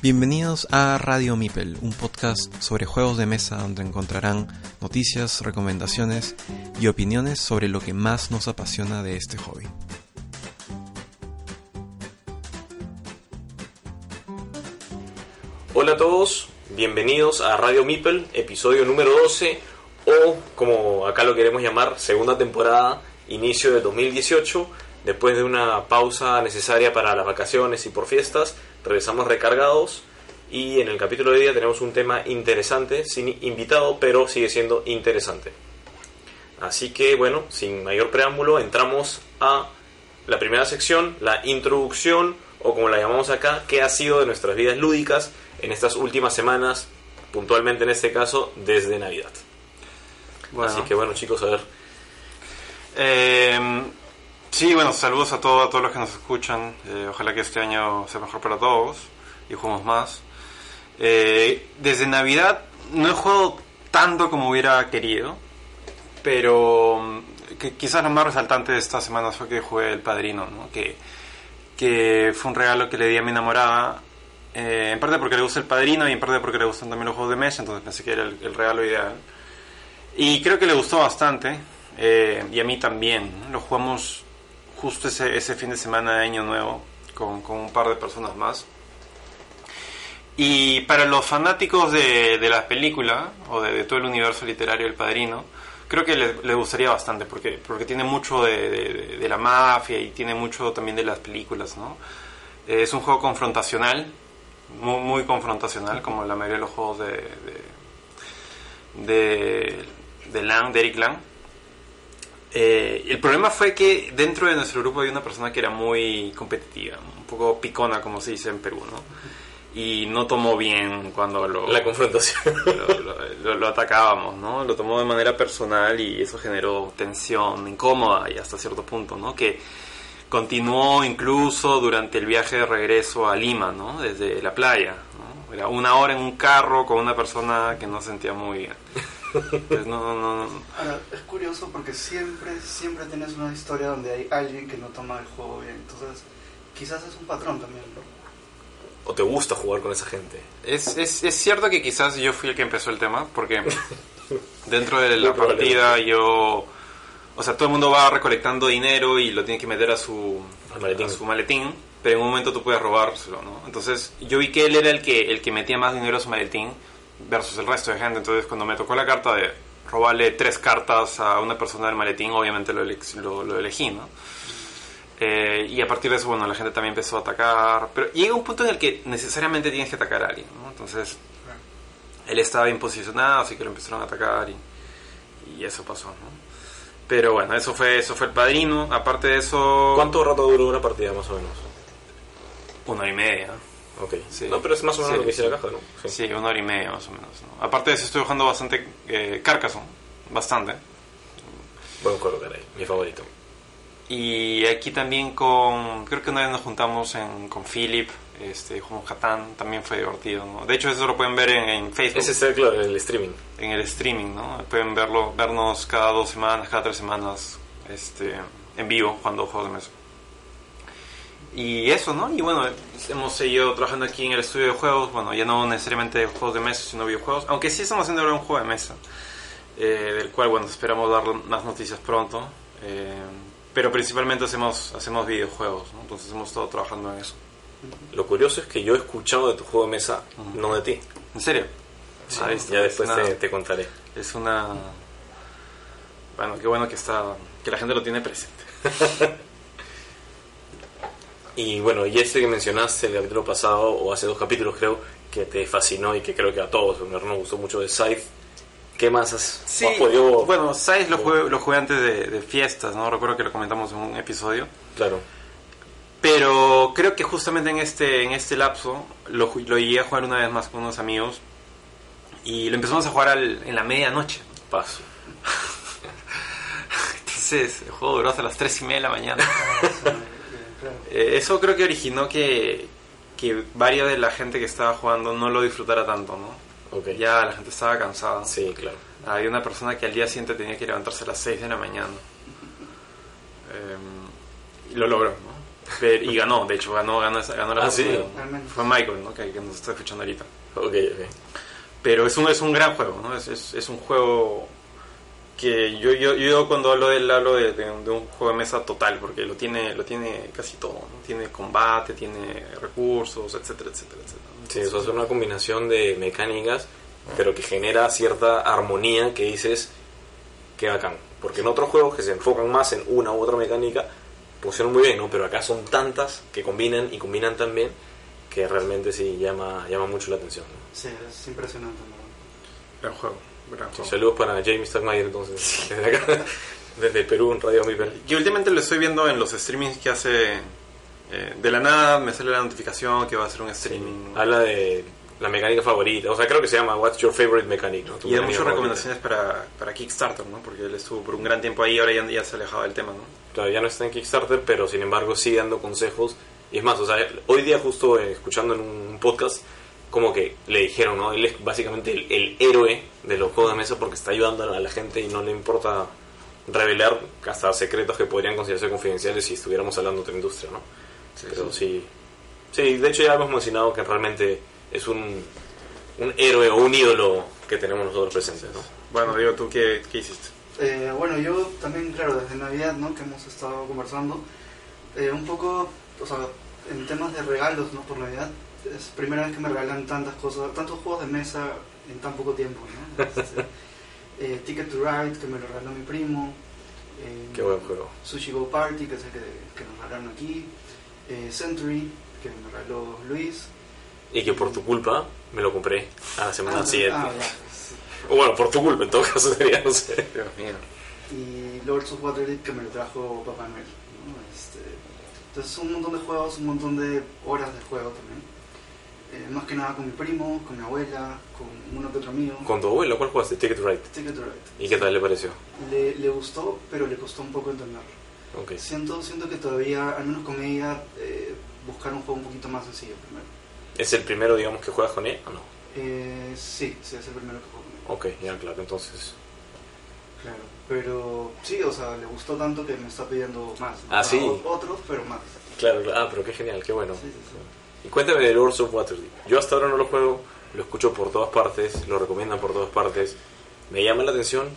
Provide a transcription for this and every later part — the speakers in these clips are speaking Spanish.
Bienvenidos a Radio Mipel, un podcast sobre juegos de mesa donde encontrarán noticias, recomendaciones y opiniones sobre lo que más nos apasiona de este hobby. Hola a todos, bienvenidos a Radio Mipel, episodio número 12 o como acá lo queremos llamar, segunda temporada, inicio del 2018. Después de una pausa necesaria para las vacaciones y por fiestas, regresamos recargados y en el capítulo de hoy día tenemos un tema interesante, sin invitado, pero sigue siendo interesante. Así que bueno, sin mayor preámbulo, entramos a la primera sección, la introducción, o como la llamamos acá, qué ha sido de nuestras vidas lúdicas en estas últimas semanas, puntualmente en este caso, desde Navidad. Así que bueno chicos, a ver. Eh, sí, bueno, saludos a todos, a todos los que nos escuchan. Eh, ojalá que este año sea mejor para todos y juguemos más. Eh, desde Navidad no he jugado tanto como hubiera querido, pero mm, que quizás lo más resaltante de esta semana fue que jugué El Padrino, ¿no? que, que fue un regalo que le di a mi enamorada, eh, en parte porque le gusta El Padrino y en parte porque le gustan también los juegos de mesa, entonces pensé que era el, el regalo ideal. Y creo que le gustó bastante, eh, y a mí también. Lo jugamos justo ese, ese fin de semana de Año Nuevo con, con un par de personas más. Y para los fanáticos de, de la película o de, de, todo el universo literario del Padrino, creo que les le gustaría bastante porque, porque tiene mucho de, de, la mafia y tiene mucho también de las películas. ¿no? Eh, es un juego confrontacional, muy, muy, confrontacional, como la mayoría de los juegos de, de, Lang, de Eric Lang. Eh, el problema fue que dentro de nuestro grupo había una persona que era muy competitiva, un poco picona, como se dice en Perú, ¿no? y no tomó bien cuando lo... La confrontación. Lo, lo, lo, lo, atacábamos, ¿no? Lo tomó de manera personal y eso generó tensión incómoda y hasta cierto punto, ¿no? Que continuó incluso durante el viaje de regreso a Lima, ¿no? Desde la playa, ¿no? Era una hora en un carro con una persona que no sentía muy bien. Entonces, no, no, no. Ahora, es curioso porque siempre, siempre tienes una historia donde hay alguien que no toma el juego bien. Entonces, quizás es un patrón también, ¿no? o te gusta jugar con esa gente? Es, es, es, cierto que quizás yo fui el que empezó el tema, porque dentro de la partida yo... O sea, todo el mundo va recolectando dinero y lo tiene que meter a su, maletín. a su maletín, pero en un momento tú puedes robárselo, ¿no? Entonces yo vi que él era el que, el que metía más dinero a su maletín versus el resto de gente. Entonces cuando me tocó la carta de robarle tres cartas a una persona del maletín, obviamente lo, lo, lo elegí, ¿no? Eh, y a partir de eso, bueno, la gente también empezó a atacar. Pero llega un punto en el que necesariamente tienes que atacar a alguien, ¿no? Entonces, él estaba bien posicionado, así que lo empezaron a atacar y, y eso pasó, ¿no? Pero bueno, eso fue, eso fue el padrino. Aparte de eso... ¿Cuánto rato duró una partida, más o menos? Una y media. Ok. Sí. No, pero es más o menos sí, lo que dice sí. la caja, ¿no? Sí. una hora y media más o menos. ¿no? Aparte de eso, estoy jugando bastante eh, Carcassonne. Bastante. Buen juego, caray. Mi favorito. Y aquí también con, creo que una vez nos juntamos en, con Philip, este, con Hatán, también fue divertido, ¿no? De hecho eso lo pueden ver en, en Facebook. Ese es claro, en el streaming. En el streaming, ¿no? Pueden verlo, vernos cada dos semanas, cada tres semanas, este, en vivo, jugando juegos de mesa. Y eso, ¿no? Y bueno, hemos seguido trabajando aquí en el estudio de juegos, bueno, ya no necesariamente juegos de mesa, sino videojuegos, aunque sí estamos haciendo ahora un juego de mesa, eh, del cual, bueno, esperamos dar más noticias pronto. Eh, pero principalmente hacemos, hacemos videojuegos, ¿no? entonces hemos estado trabajando en eso. Lo curioso es que yo he escuchado de tu juego de mesa, uh -huh. no de ti. ¿En serio? Sí, ah, ya después una, te, te, contaré. Es una... Bueno, qué bueno que está que la gente lo tiene presente. y bueno, y este que mencionaste el capítulo pasado, o hace dos capítulos creo, que te fascinó y que creo que a todos nos gustó mucho de Scythe, ¿Qué más has, sí, has podido...? Bueno, Size lo jugué, lo jugué antes de, de, fiestas, ¿no? Recuerdo que lo comentamos en un episodio. Claro. Pero creo que justamente en este, en este lapso lo, lo llegué a jugar una vez más con unos amigos y lo empezamos a jugar al, en la medianoche. Paso. Entonces, el juego duró hasta las 3 y media de la mañana. eh, eso creo que originó que, que varias de la gente que estaba jugando no lo disfrutara tanto, ¿no? Okay. Ya la gente estaba cansada. Sí, claro. Había una persona que al día siguiente tenía que levantarse a las 6 de la mañana. Eh, y lo logró, ¿no? Pero- y ganó, de hecho, ganó, ganó, esa- ganó la Ah, sí. Fue Michael, ¿no? Que, que nos está escuchando ahorita. Ok, ok. Pero es un, es un gran juego, ¿no? Es, es, es un juego que yo, yo, yo cuando hablo de él hablo de, de un- de un juego de mesa total, porque lo tiene, lo tiene casi todo, ¿no? Tiene combate, tiene recursos, etcétera, etcétera, etcétera. Sí, eso es una combinación de mecánicas, pero que genera cierta armonía que dices que bacán. Porque en otros juegos que se enfocan más en una u otra mecánica, funcionan muy bien, ¿no? Pero acá son tantas que combinan y combinan tan bien que realmente sí llama, llama mucho la atención. ¿no? Sí, es impresionante, ¿no? Gran juego, Sí, saludos para James Stackmeyer entonces, desde acá, desde Perú en Radio Mipel. Y últimamente lo estoy viendo en los streamings que hace eh, de la nada, me sale la notificación que va a hacer un streaming. Habla de la mecánica favorita, o sea, creo que se llama What's Your Favorite Mechanic, ¿no? Y da muchas recomendaciones para, para Kickstarter, ¿no? Porque él estuvo por un gran tiempo ahí y ahora ya, ya se ha alejado del tema, ¿no? Claro, ya no está en Kickstarter, pero sin embargo sigue dando consejos. Y es más, o sea, hoy día justo eh, escuchando en un podcast, como que le dijeron, ¿no? Él es básicamente el, el héroe de los juegos de mesa porque está ayudando a la gente y no le importa revelar hasta secretos que podrían considerarse confidenciales si estuviéramos hablando de otra industria, ¿no? pero sí. Sí, de hecho ya hemos mencionado que realmente es un, un héroe o un ídolo que tenemos nosotros presentes, ¿no? Bueno, digo, ¿tú qué, qué hiciste? Eh, bueno, yo también, claro, desde Navidad, ¿no? Que hemos estado conversando, eh, un poco, o sea, en temas de regalos, ¿no? Por Navidad, es primera vez que me regalan tantas cosas, tantos juegos de mesa en tan poco tiempo, ¿no? Este, eh, Ticket to Ride, que me lo regaló mi primo. eh, Qué buen juego. Sushi Go Party, que es el que, que nos regalaron aquí. eh, Century, que me regaló Luis. Y que por tu culpa me lo compré a la semana Ah, siguiente. ah. O bueno, por tu culpa, en todo caso sería, no sé. Dios mío. y Lords of Waterdeep que me lo trajo Papá Noel. ¿no? Este, entonces un montón de juegos, un montón de horas de juego también. Eh, más que nada con mi primo, con mi abuela, con uno que otro amigo. Con tu abuelo, ¿cuál jugaste? Ticket to Ride. Ticket to Ride. ¿Y qué tal le pareció? Le, le gustó, pero le costó un poco entenderlo. Ok. Siento, siento que todavía, al menos con ella, eh, buscar un juego un poquito más sencillo primero. ¿Es el primero, digamos, que juegas con él o no? Eh, sí, sí, es el primero que juego con ella. Ok, ya, claro, entonces. Claro. Pero sí, o sea, le gustó tanto que me está pidiendo más. Ah, sí. Otros, pero más. Claro, claro. ah, pero qué genial, qué bueno. Sí, sí, sí. Y cuéntame de Lords of Waterdeep. Yo hasta ahora no lo juego, lo escucho por todas partes, lo recomiendan por todas partes. Me llama la atención.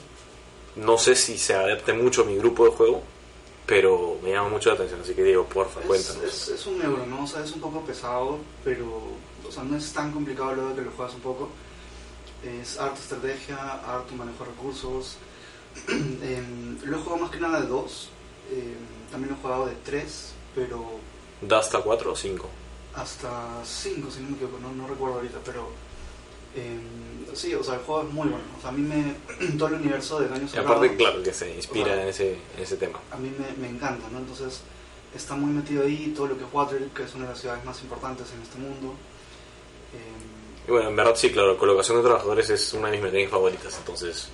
No sé si se adapte mucho a mi grupo de juego, pero me llama mucho la atención. Así que digo, porfa, Es, cuéntanos. es, es un euro, ¿no? O sea, es un poco pesado, pero o sea, no es tan complicado luego que lo juegas un poco. Es harta estrategia, harto manejo de recursos. Em, lo he jugado más que nada de dos. Em, también lo he jugado de tres, pero ¿Da hasta 4 o 5? Hasta cinco, si no me equivoco, no, no recuerdo ahorita, pero em, sí, o sea, el juego es muy bueno. O sea, a mí me. todo el universo de Daño Y Sagrado. aparte, claro, que se inspira O sea, en, ese, en ese tema. a mí me, me encanta, ¿no? Entonces está muy metido ahí todo lo que es Waterdeep, que es una de las ciudades más importantes en este mundo. Eh, Y bueno, en verdad sí, claro, colocación de trabajadores es una de mis mecánicas favoritas, entonces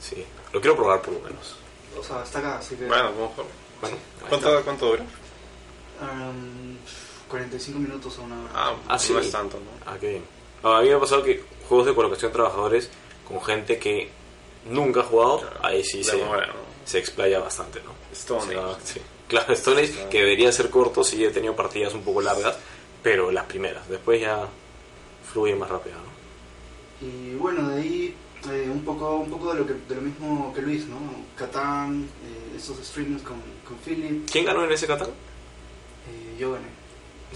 sí, lo quiero probar por lo menos. o sea, está acá, así que... Bueno, vamos a. Bueno, ¿Cuánto. ¿Cuánto dura? um, 45 minutos a una hora. Ah, Ah, sí. no es tanto, ¿no? Ah, qué bien. Ah, A mí me ha pasado que juegos de colocación de trabajadores con gente que nunca ha jugado, Claro, ahí sí se, se explaya bastante, ¿no? Stone O sea, Age. sí. Claro, Stone Age, que debería ser corto, sí he tenido partidas un poco largas, pero las primeras, después ya fluye más rápido, ¿no? Y bueno, de ahí eh, un, poco, un poco de lo, que, de lo mismo que Luis, ¿no? Catán, eh, estos streams con, con Philip, ¿Quién ganó en ese Catán? eh, yo gané.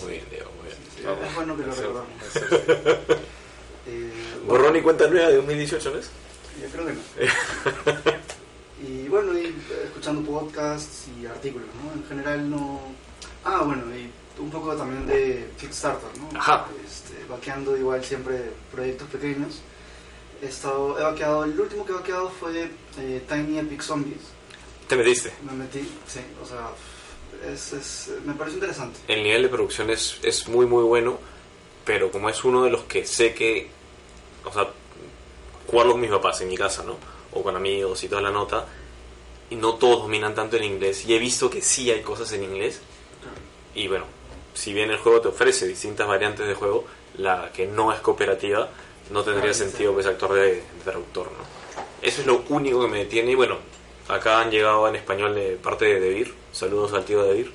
Muy bien, Diego, muy bien. Sí, es bueno que lo recordamos. Eh, Borrón y cuenta nueva de 2018, ¿ves? Yo creo que no. y bueno, y eh, escuchando podcasts y artículos, ¿no? En general no... Ah, bueno, y un poco también de Kickstarter, ¿no? Ajá. Este, vaqueando igual siempre proyectos pequeños. He, estado, he vaqueado, el último que he vaqueado fue eh, Tiny Epic Zombies. Te metiste. Me metí, sí, o sea, es, es, me parece interesante. El nivel de producción es, es muy muy bueno, pero como es uno de los que sé que, o sea, jugarlo con mis papás en mi casa, ¿no? O con amigos y toda la nota, y no todos dominan tanto el inglés, y he visto que sí hay cosas en inglés, y bueno, si bien el juego te ofrece distintas variantes de juego, la que no es cooperativa no tendría Ah, sentido pues actuar de, de traductor, ¿no? Eso es lo único que me detiene, y bueno, acá han llegado en español de parte de Debir, saludos al tío Debir,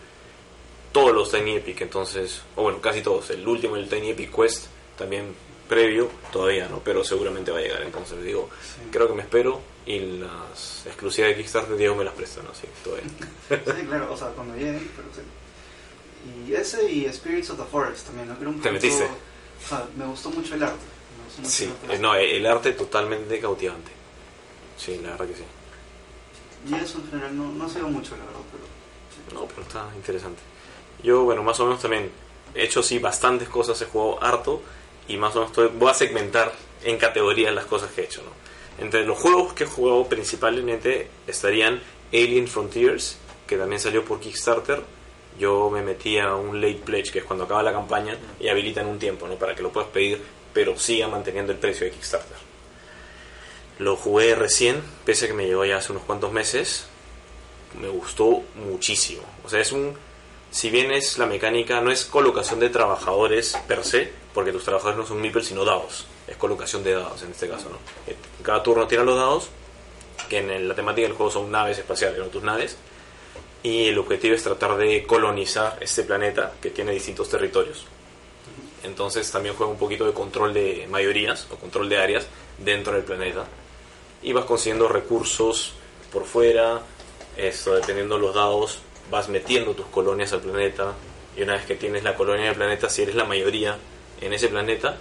todos los Tiny Epic, entonces, o bueno, casi todos. El último, el Tiny Epic Quest, también previo, todavía no, pero seguramente va a llegar. Entonces digo, creo que me espero y las exclusivas de Kickstarter Diego me las presta, ¿no? Sí, todavía. Sí, claro, o sea, cuando lleguen, pero sí. Y ese y Spirits of the Forest también, ¿no? Era un ¿Te metiste? O sea, me gustó mucho el arte. Mucho Sí, el arte. eh, no, el arte totalmente cautivante. Sí, la verdad que sí. Y eso en general no, no sigo mucho, la verdad, pero... No, pero está interesante. Yo, bueno, más o menos también he hecho sí bastantes cosas, he jugado harto y más o menos estoy- voy a segmentar en categorías las cosas que he hecho, ¿no? Entre los juegos que he jugado principalmente estarían Alien Frontiers, que también salió por Kickstarter. Yo me metí a un late pledge, que es cuando acaba la campaña y habilitan un tiempo, ¿no? Para que lo puedas pedir, pero siga manteniendo el precio de Kickstarter. Lo jugué recién, pese a que me llegó ya hace unos cuantos meses. Me gustó muchísimo. O sea, es un. Si bien es la mecánica, no es colocación de trabajadores per se, porque tus trabajadores no son meeples sino dados. Es colocación de dados en este caso, ¿no? Eh, Cada turno tiran los dados, que en la temática del juego son naves espaciales, ¿no? Tus naves. Y el objetivo es tratar de colonizar este planeta que tiene distintos territorios. Entonces también juega un poquito de control de mayorías o control de áreas dentro del planeta. Y vas consiguiendo recursos por fuera, esto dependiendo de los dados, vas metiendo tus colonias al planeta. Y una vez que tienes la colonia del planeta, si eres la mayoría en ese planeta,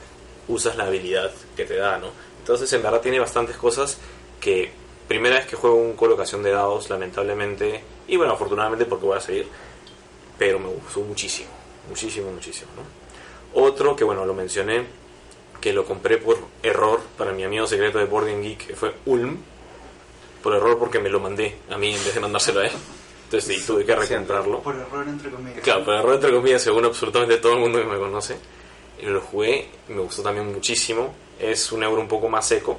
usas la habilidad que te da, ¿no? Entonces en verdad tiene bastantes cosas que primera vez que juego un colocación de dados, lamentablemente, y bueno, afortunadamente porque voy a seguir, pero me gustó muchísimo, muchísimo, muchísimo, ¿no? Otro que bueno, lo mencioné, que lo compré por error para mi amigo secreto de Boarding Geek, que fue Ulm, por error porque me lo mandé a mí en vez de mandárselo a él. Entonces sí, tuve que recomprarlo. Por error, entre comillas. Claro, por error entre comillas, según absolutamente todo el mundo que me conoce. Lo jugué, me gustó también muchísimo. Es un euro un poco más seco.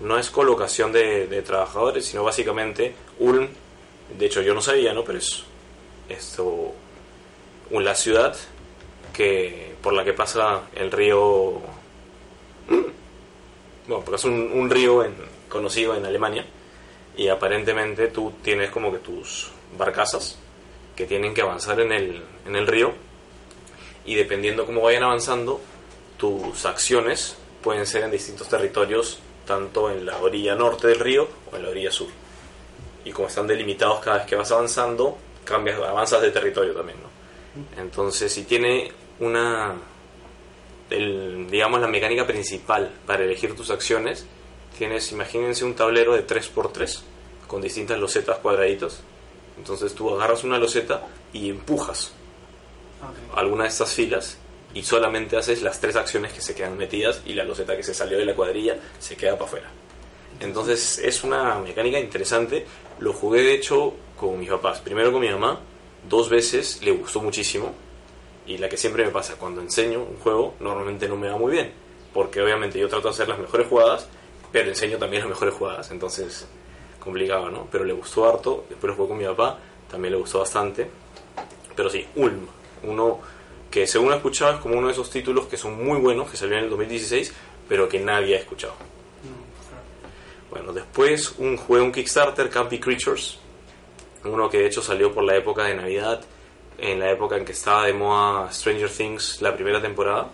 No es colocación de, de trabajadores, sino básicamente Ulm. De hecho, yo no sabía, ¿no? Pero es esto. La ciudad que por la que pasa el río. Bueno, porque es un, un río en- conocido en Alemania. Y aparentemente tú tienes como que tus barcazas que tienen que avanzar en el, en el río y dependiendo cómo vayan avanzando, tus acciones pueden ser en distintos territorios, tanto en la orilla norte del río o en la orilla sur. Y como están delimitados cada vez que vas avanzando, cambias, avanzas de territorio también, ¿no? Entonces, si tiene una, el- digamos, la mecánica principal para elegir tus acciones, tienes, imagínense un tablero de 3x3 con distintas losetas cuadraditos. Entonces tú agarras una loseta y empujas alguna de estas filas y solamente haces las tres acciones que se quedan metidas y la loseta que se salió de la cuadrilla se queda para afuera. Entonces es una mecánica interesante. Lo jugué de hecho con mis papás. Primero con mi mamá, dos veces, le gustó muchísimo. Y la que siempre me pasa, cuando enseño un juego, normalmente no me va muy bien. Porque obviamente yo trato de hacer las mejores jugadas, pero enseño también las mejores jugadas. Entonces, complicado, ¿no? Pero le gustó harto. Después lo jugué con mi papá, también le gustó bastante. Pero sí, Ulm, uno que según he escuchado es como uno de esos títulos que son muy buenos, que salió en el 2016, pero que nadie ha escuchado. Bueno, después un juego, un Kickstarter, Campy Creatures, uno que de hecho salió por la época de Navidad, en la época en que estaba de moda Stranger Things, la primera temporada.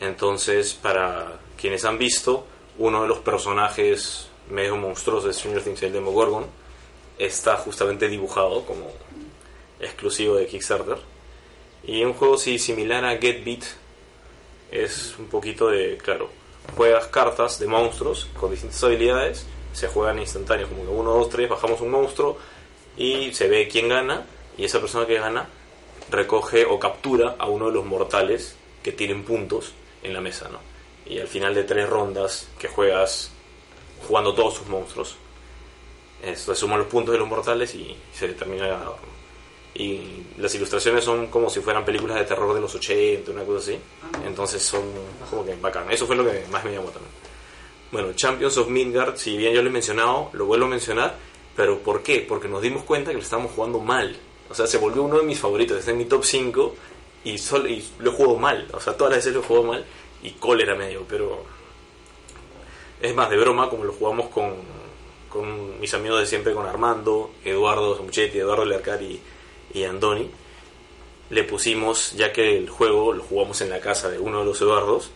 Entonces, para quienes han visto, uno de los personajes medio monstruosos de Stranger Things, el Demogorgon, está justamente dibujado como exclusivo de Kickstarter. Y un juego sí, similar a Get Beat, es un poquito de, claro, juegas cartas de monstruos con distintas habilidades, se juegan instantáneos, como que 1, 2, 3, bajamos un monstruo y se ve quién gana, y esa persona que gana recoge o captura a uno de los mortales que tienen puntos en la mesa, ¿no? Y al final de tres rondas que juegas jugando todos tus monstruos, se suman los puntos de los mortales y se determina el ganador. ¿no? Y las ilustraciones son como si fueran películas de terror de los 80, una cosa así. Entonces son como que bacán. Eso fue lo que más me llamó también. Bueno, Champions of Midgard, si bien yo lo he mencionado, lo vuelvo a mencionar, pero ¿por qué? Porque nos dimos cuenta que lo estábamos jugando mal. O sea, se volvió uno de mis favoritos, está en mi top 5 y, sol- y lo jugado mal. O sea, todas las veces lo jugado mal y cólera medio, pero es más de broma como lo jugamos con, con mis amigos de siempre, con Armando, Eduardo Samuchetti, Eduardo Lercar y, y Andoni. le pusimos, ya que el juego lo jugamos en la casa de uno de los Eduardos,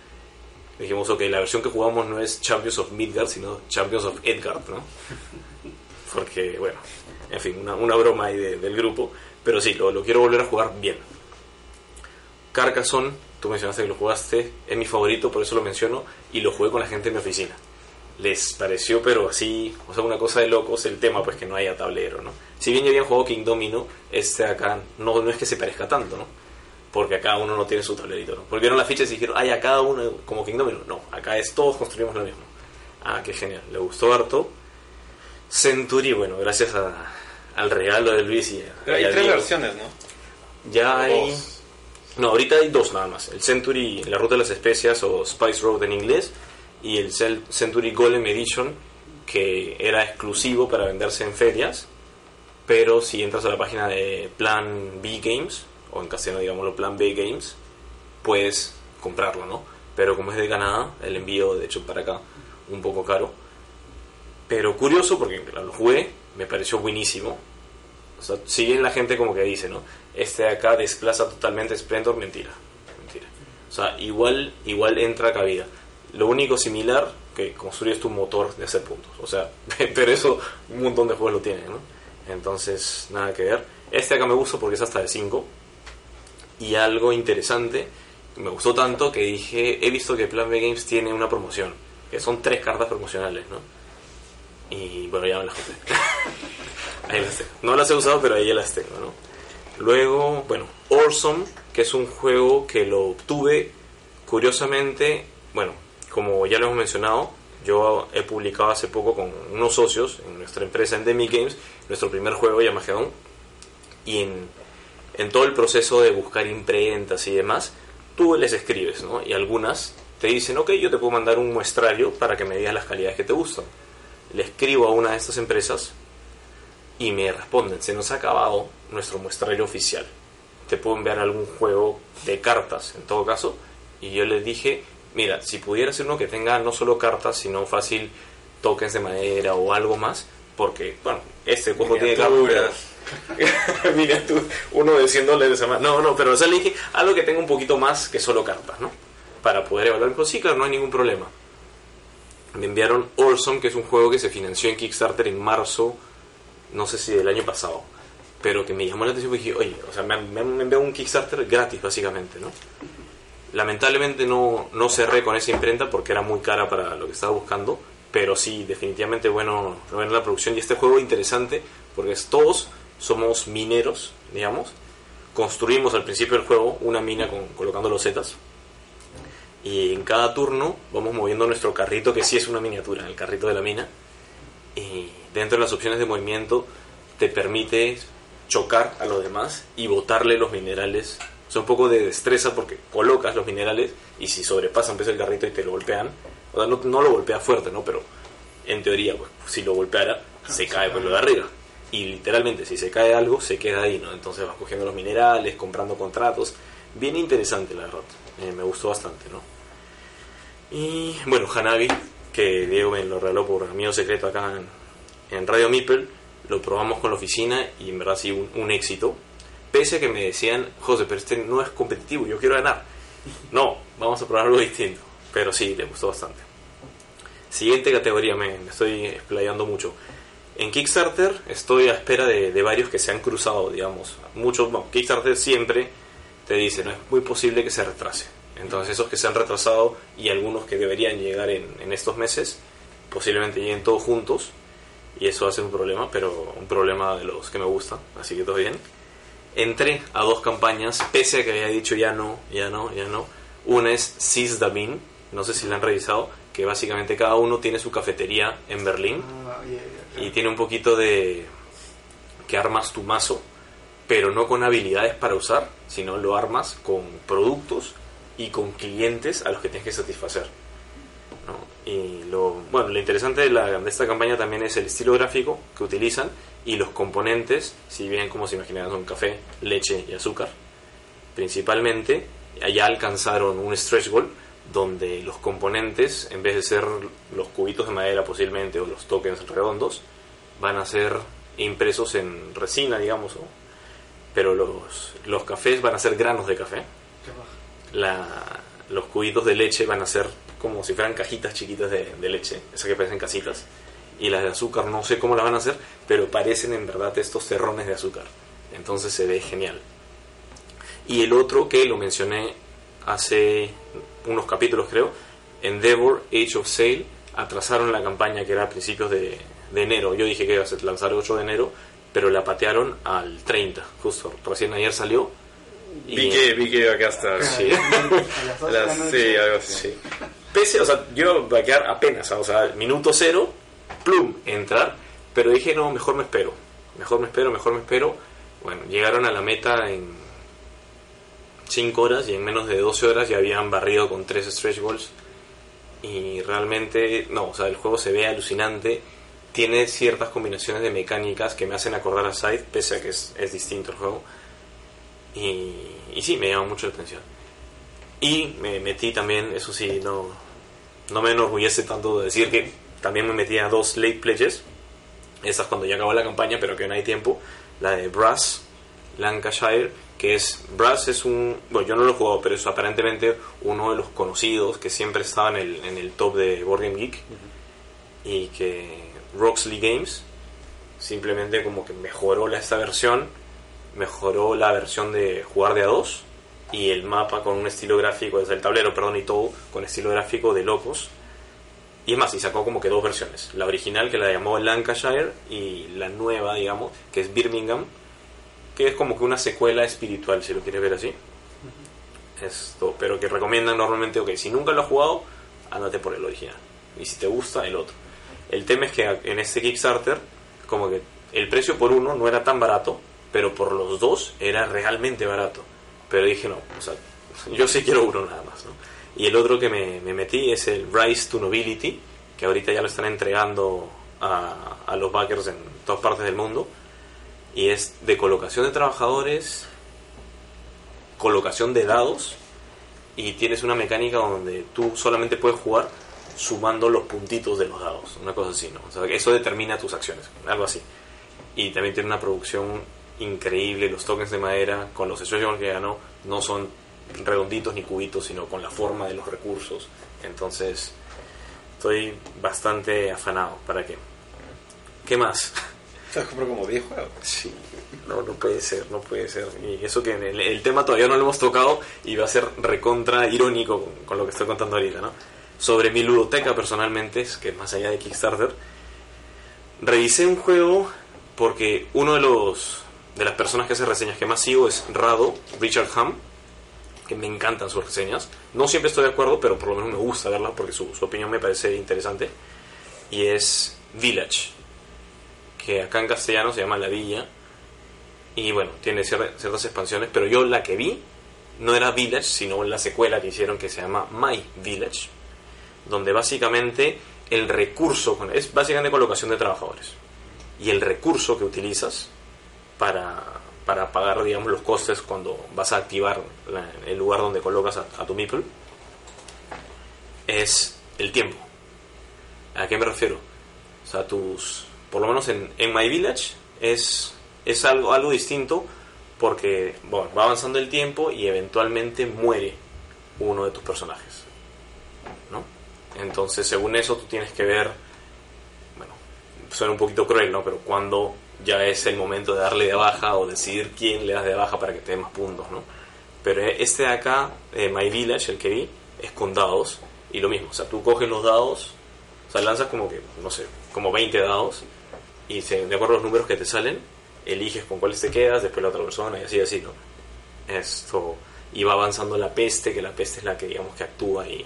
dijimos, ok, la versión que jugamos no es Champions of Midgard, sino Champions of Edgard, ¿no? Porque, bueno, en fin, una, una broma ahí de- del grupo, pero sí, lo, lo quiero volver a jugar bien. Carcassonne, tú mencionaste que lo jugaste, es mi favorito, por eso lo menciono, y lo jugué con la gente en mi oficina. Les pareció, pero así, o sea, una cosa de locos el tema, pues que no haya tablero, ¿no? Si bien ya habían jugado King Domino, este acá no, no es que se parezca tanto, ¿no? Porque acá uno no tiene su tablerito, ¿no? Porque vieron las fichas y dijeron, ay, a cada uno como King Domino. No, acá es todos construimos lo mismo. Ah, qué genial, le gustó harto. Century, bueno, gracias a- al regalo de Luis y a, Pero hay tres versiones, ¿no? Ya hay. Dos. No, ahorita hay dos nada más. El Century, la ruta de las especias o Spice Road en inglés. Y el Century Golem Edition, que era exclusivo para venderse en ferias. Pero si entras a la página de Plan B Games, o en castellano digámoslo Plan B Games, puedes comprarlo, ¿no? Pero como es de Canadá, el envío de hecho para acá, un poco caro. Pero curioso porque lo jugué, me pareció buenísimo. O sea, si bien la gente como que dice, ¿no? Este de acá desplaza totalmente Splendor, mentira. Mentira. O sea, igual, igual entra cabida. Lo único similar que construyes tu motor de hacer puntos. O sea, pero eso un montón de juegos lo tienen, ¿no? Entonces, nada que ver. Este acá me gusta porque es hasta de 5. Y algo interesante, me gustó tanto que dije, he visto que Plan B Games tiene una promoción, que son tres cartas promocionales, ¿no? Y bueno, ya me las compré. No las he usado, pero ahí las tengo, ¿no? Luego, bueno, Orson, que es un juego que lo obtuve curiosamente, bueno, como ya lo hemos mencionado, yo he publicado hace poco con unos socios en nuestra empresa Endemic Games nuestro primer juego Yamagedon y en, en todo el proceso de buscar imprentas y demás, tú les escribes, ¿no? Y algunas te dicen, ok, yo te puedo mandar un muestrario para que me digas las calidades que te gustan. Le escribo a una de estas empresas y me responden, se nos ha acabado nuestro muestrario oficial. Te puedo enviar algún juego de cartas, en todo caso. Y yo les dije, mira, si pudiera ser uno que tenga no solo cartas, sino fácil tokens de madera o algo más, porque, bueno, este juego tiene cartas. Miniatura, uno de 100 dólares a más. No, no, pero o sea, le dije algo que tenga un poquito más que solo cartas, ¿no? Para poder evaluar. Pues sí, claro, no hay ningún problema. Me enviaron Orson, que es un juego que se financió en Kickstarter en marzo, no sé si del año pasado, pero que me llamó la atención porque dije, oye, o sea, me me han un Kickstarter gratis, básicamente, ¿no? Lamentablemente no, no cerré con esa imprenta porque era muy cara para lo que estaba buscando, pero sí, definitivamente bueno, bueno la producción y este juego interesante porque todos somos mineros, digamos. Construimos al principio del juego una mina colocando los zetas y en cada turno vamos moviendo nuestro carrito que sí es una miniatura, el carrito de la mina dentro de las opciones de movimiento te permite chocar a los demás y botarle los minerales. O sea, un poco de destreza porque colocas los minerales y si sobrepasan pues, el carrito y te lo golpean, o sea, no, no lo golpea fuerte, ¿no? Pero en teoría, pues, si lo golpeara, se cae por lo de arriba. Y literalmente, si se cae algo, se queda ahí, ¿no? Entonces vas cogiendo los minerales, comprando contratos. Bien interesante, la verdad. Eh, me gustó bastante, ¿no? Y bueno, Hanabi, que Diego me lo regaló por amigo secreto acá en, en Radio Mipel, lo probamos con la oficina y en verdad sí un, éxito. Pese a que me decían, José, pero este no es competitivo, yo quiero ganar. No, vamos a probar algo distinto. Pero sí, le gustó bastante. Siguiente categoría, me, estoy explayando mucho. En Kickstarter estoy a espera de, de varios que se han cruzado, digamos. Muchos, bueno, Kickstarter siempre te dice, no es muy posible que se retrase. Entonces esos que se han retrasado y algunos que deberían llegar en, en estos meses, posiblemente lleguen todos juntos. Y eso ser un problema, pero un problema de los que me gusta, así que todo bien. Entré a dos campañas, pese a que había dicho ya no, ya no, ya no. Una es Sis Davin, no sé si la han revisado, que básicamente cada uno tiene su cafetería en Berlín Ah, y tiene un poquito de que armas tu mazo, pero no con habilidades para usar, sino lo armas con productos y con clientes a los que tienes que satisfacer. ¿No? Y lo, bueno, lo interesante de, la, de esta campaña también es el estilo gráfico que utilizan y los componentes, si bien como se imaginan son café, leche y azúcar, principalmente, allá alcanzaron un stretch goal donde los componentes, en vez de ser los cubitos de madera posiblemente o los tokens redondos, van a ser impresos en resina, digamos, o pero los, los cafés van a ser granos de café. La, los cubitos de leche van a ser como si fueran cajitas chiquitas de, de leche, esas que parecen casitas. Y las de azúcar no sé cómo las van a hacer, pero parecen en verdad estos terrones de azúcar. Entonces se ve genial. Y el otro que lo mencioné hace unos capítulos creo, Endeavor Age of Sail, atrasaron la campaña que era a principios de, de enero. Yo dije que iba a ser- lanzar el 8 de enero, pero la patearon al 30, justo. Recién ayer salió. y- Vi que, vi que acá hasta... Sí. A las 12 de la las- noche. sí, algo así. Sí. O sea, yo iba a quedar apenas, o sea, minuto cero, plum, entrar, pero dije, no, mejor me espero, mejor me espero, mejor me espero. Bueno, llegaron a la meta en 5 horas y en menos de 12 horas ya habían barrido con 3 stretch goals. Y realmente, no, o sea, el juego se ve alucinante. Tiene ciertas combinaciones de mecánicas que me hacen acordar a Scythe, pese a que es, es distinto el juego. Y, y sí, me llama mucho la atención. Y me metí también, eso sí, no, no me enorgullece tanto de decir que también me metí a dos late pledges. Esas cuando ya acabó la campaña, pero que no hay tiempo. La de Brass, Lancashire, que es. Brass es un. Bueno, yo no lo he jugado, pero es aparentemente uno de los conocidos que siempre estaba en el, en el top de Board Game Geek. Y que Roxley Games simplemente como que mejoró la, esta versión, mejoró la versión de jugar de a dos y el mapa con un estilo gráfico, desde el tablero, perdón, y todo, con estilo gráfico de locos. Y es más, y sacó como que dos versiones. La original que la llamó Lancashire y la nueva, digamos, que es Birmingham, que es como que una secuela espiritual, si lo quieres ver así. Esto, pero que recomiendan normalmente, ok, si nunca lo has jugado, ándate por el original. Y si te gusta, el otro. El tema es que en este Kickstarter, como que el precio por uno no era tan barato, pero por los dos era realmente barato. Pero dije, no, o sea, yo sí quiero uno nada más, ¿no? Y el otro que me, me metí es el Rise to Nobility, que ahorita ya lo están entregando a, a los backers en todas partes del mundo. Y es de colocación de trabajadores, colocación de dados, y tienes una mecánica donde tú solamente puedes jugar sumando los puntitos de los dados, una cosa así, ¿no? O sea, eso determina tus acciones, algo así. Y también tiene una producción increíble, los tokens de madera con los stretch que ganó no son redonditos ni cubitos, sino con la forma de los recursos. Entonces, estoy bastante afanado. ¿Para qué? ¿Qué más? Se compró como 10 juegos. Sí, no, no puede ser, no puede ser. Y eso que el, el tema todavía no lo hemos tocado y va a ser recontra irónico con, con lo que estoy contando ahorita, ¿no? Sobre mi ludoteca personalmente, es que más allá de Kickstarter, revisé un juego porque uno de los de las personas que hace reseñas que más sigo es Rado, Richard Ham, que me encantan sus reseñas. No siempre estoy de acuerdo, pero por lo menos me gusta verlas porque su, su opinión me parece interesante. Y es Village, que acá en castellano se llama La Villa. Y bueno, tiene cier- ciertas expansiones, pero yo la que vi no era Village, sino la secuela que hicieron que se llama My Village, donde básicamente el recurso, es básicamente colocación de trabajadores. Y el recurso que utilizas para, para pagar, digamos, los costes cuando vas a activar la- el lugar donde colocas a, tu meeple es el tiempo. ¿A qué me refiero? O sea, tus. Por lo menos en, en My Village es, es algo, algo distinto porque bueno, va avanzando el tiempo y eventualmente muere uno de tus personajes. ¿No? Entonces, según eso, tú tienes que ver. Bueno, suena un poquito cruel, ¿no? Pero cuando ya es el momento de darle de baja o decidir quién le das de baja para que te dé más puntos, ¿no? Pero este de acá, eh, My Village, el que vi, es con dados y lo mismo. O sea, tú coges los dados, o sea, lanzas como que, no sé, como 20 dados y se- de acuerdo a los números que te salen, eliges con cuáles te quedas, después la otra persona y así, así, ¿no? Esto, y va avanzando la peste, que la peste es la que digamos que actúa y,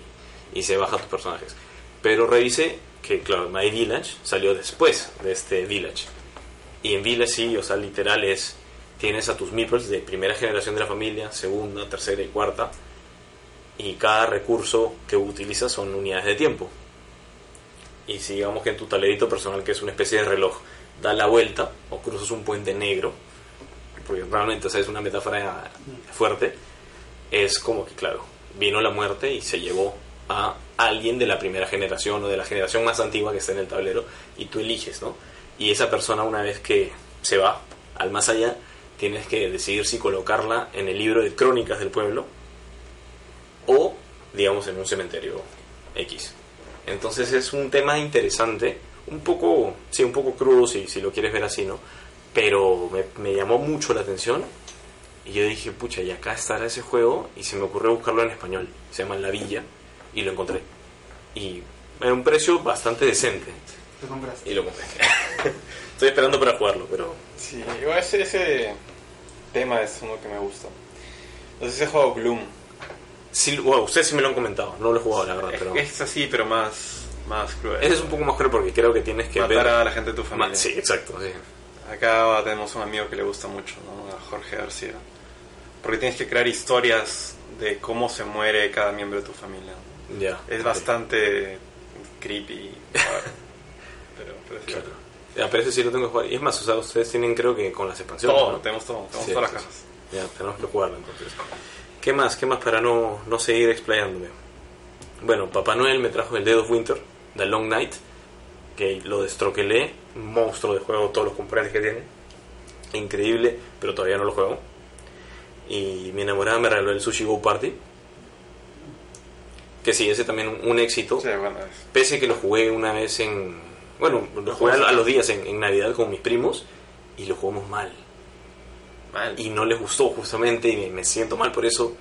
y se baja a tus personajes. Pero revisé que, claro, My Village salió después de este Village. Y en Village sí, o sea, literal es, tienes a tus meeples de primera generación de la familia, segunda, tercera y cuarta, y cada recurso que utilizas son unidades de tiempo. Y si digamos que en tu tablerito personal, que es una especie de reloj, da la vuelta o cruzas un puente negro, porque realmente o es una metáfora fuerte, es como que, claro, vino la muerte y se llevó a alguien de la primera generación o de la generación más antigua que está en el tablero y tú eliges, ¿no? Y esa persona una vez que se va al más allá, tienes que decidir si colocarla en el libro de crónicas del pueblo o, digamos, en un cementerio X. Entonces es un tema interesante, un poco, sí, un poco crudo si, si lo quieres ver así, ¿no? Pero me, me llamó mucho la atención y yo dije, pucha, y acá estará ese juego y se me ocurrió buscarlo en español. Se llama La Villa y lo encontré. Y era un precio bastante decente Te compraste. y lo compré. Estoy esperando para jugarlo, pero Sí, igual ese, ese tema es uno que me gusta. No sé si has jugado Gloom. sí, wow, ustedes sí me lo han comentado. No lo he jugado, la verdad, pero Es así, pero más, más cruel. ese es un poco más cruel porque creo que tienes que Matar ver a la gente de tu familia. Ma- Sí, exacto. sí. Acá tenemos un amigo que le gusta mucho, ¿no? A Jorge García. Porque tienes que crear historias de cómo se muere cada miembro de tu familia. Ya. Es ok. bastante creepy. raro. pero, pero es Claro. cierto. Ya, pero ese sí lo tengo que jugar. Y es más, o sea, ustedes tienen creo que con las expansiones. Todo, ¿no? tenemos todo, tenemos Sí, todas sí, las cajas. sí. Ya, tenemos que jugarlo entonces. ¿Qué más? ¿Qué más para no, no seguir explayándome? Bueno, Papá Noel me trajo el Dead of Winter, The Long Night, que lo destroquelé, monstruo de juego, todos los componentes que tiene. Increíble, pero todavía no lo juego. Y mi enamorada me regaló el Sushi Go Party. Que sí, ese también un, un éxito. Sí, bueno, es- Pese que lo jugué una vez en. Bueno, lo jugué a, a los días en, en Navidad con mis primos y lo jugamos mal. mal. Y no les gustó justamente y me, me siento mal por eso,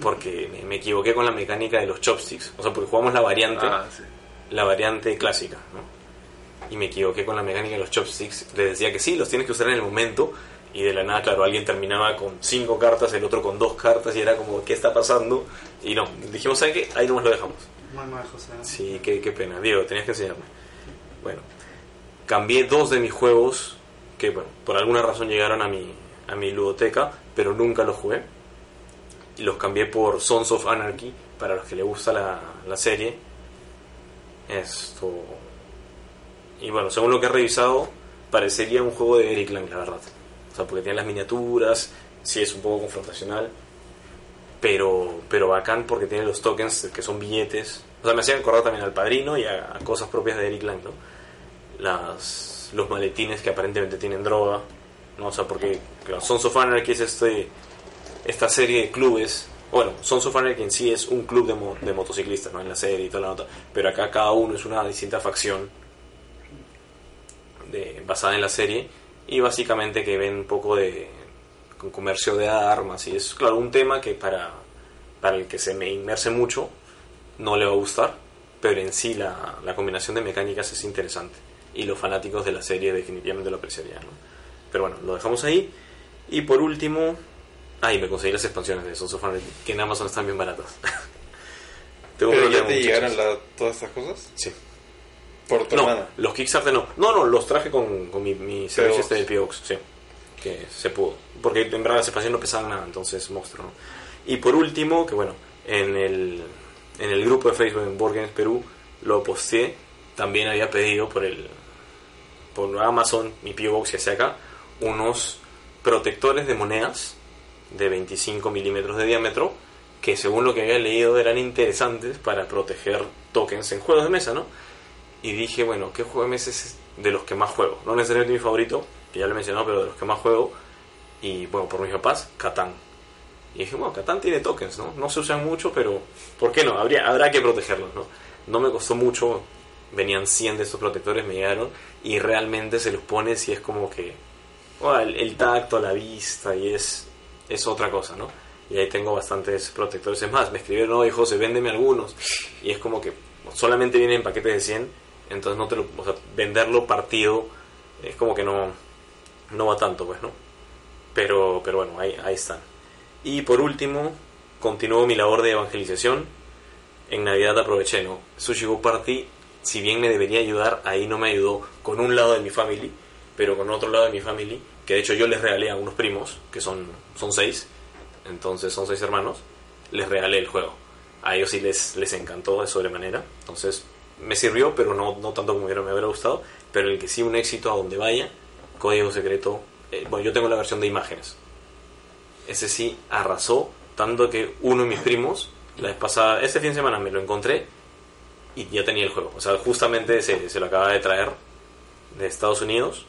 porque me, me equivoqué con la mecánica de los chopsticks. O sea, porque jugamos la variante, Ah, sí. la variante clásica, ¿no? Y me equivoqué con la mecánica de los chopsticks. Les decía que sí, los tienes que usar en el momento. Y de la nada, claro, alguien terminaba con cinco cartas, el otro con dos cartas, y era como, ¿qué está pasando? Y no, dijimos, ¿saben qué? Ahí nomás lo dejamos. Muy mal, José. Sí, qué, qué pena. Diego, tenías que enseñarme. Bueno, cambié dos de mis juegos que, bueno, por alguna razón llegaron a mi, a mi ludoteca, pero nunca los jugué. Y los cambié por Sons of Anarchy, para los que les gusta la, la serie. Esto. Y bueno, según lo que he revisado, parecería un juego de Eric Lang, la verdad. O sea, porque tiene las miniaturas, sí es un poco confrontacional, pero, pero bacán porque tiene los tokens que son billetes. O sea, me hacían acordar también al padrino y a, a cosas propias de Eric Lang, ¿no? Las, los maletines que aparentemente tienen droga, ¿no? O sea, porque claro, Sons of Anarchy es este, esta serie de clubes. Bueno, Sons of Anarchy en sí es un club de, mo- de motociclistas, ¿no? En la serie y toda la nota. Pero acá cada uno es una distinta facción de, basada en la serie y básicamente que ven un poco de con comercio de armas y es claro un tema que para para el que se me inmerse mucho no le va a gustar pero en sí la, la combinación de mecánicas es interesante y los fanáticos de la serie definitivamente lo apreciarían ¿no? pero bueno lo dejamos ahí y por último ahí me conseguí las expansiones de Sons of Anarchy que en Amazon están bien baratas Tengo ¿Pero ya te muchachos. llegaron la- todas estas cosas? sí Por tu no, hermana. los Kickstarter no. No, no, los traje con, con mi, mi servicio este del P.O.X., sí. Que se pudo. Porque en verdad las expansiones no pesaban nada, entonces monstruo, ¿no? Y por último, que bueno, en el, en el grupo de Facebook en Board Games Perú lo posteé. También había pedido por el por Amazon, mi P.O.Box que hace acá, unos protectores de monedas de 25 milímetros de diámetro que según lo que había leído eran interesantes para proteger tokens en juegos de mesa, ¿no? Y dije, bueno, ¿qué juego de mesa es de los que más juego? No necesariamente mi favorito, que ya lo he mencionado, pero de los que más juego. Y bueno, por mis papás, Catán. Y dije, bueno, Catán tiene tokens, ¿no? No se usan mucho, pero ¿por qué no? Habría, habrá que protegerlos, ¿no? No me costó mucho, venían 100 de estos protectores, me llegaron, y realmente se los pones y es como que, bueno, el, el tacto, la vista, y es, es otra cosa, ¿no? Y ahí tengo bastantes protectores. Es más, me escribieron, oye José, véndeme algunos. Y es como que solamente vienen en paquetes de 100, entonces no te lo, o sea, venderlo partido es como que no, no va tanto, pues, ¿no? Pero, pero bueno, ahí, ahí están. Y por último, continúo mi labor de evangelización. En Navidad aproveché, ¿no? Sushi Go Party, si bien me debería ayudar, ahí no me ayudó con un lado de mi family, pero con otro lado de mi family, que de hecho yo les regalé a unos primos, que son, son seis, entonces son seis hermanos, les regalé el juego. A ellos sí les, les encantó de sobremanera, entonces me sirvió, pero no, no tanto como me hubiera gustado, pero el que sí un éxito a donde vaya, código secreto, eh, bueno, yo tengo la versión de imágenes, ese sí arrasó, tanto que uno de mis primos, la pasada, este fin de semana me lo encontré y ya tenía el juego. O sea, justamente se, se lo acaba de traer de Estados Unidos.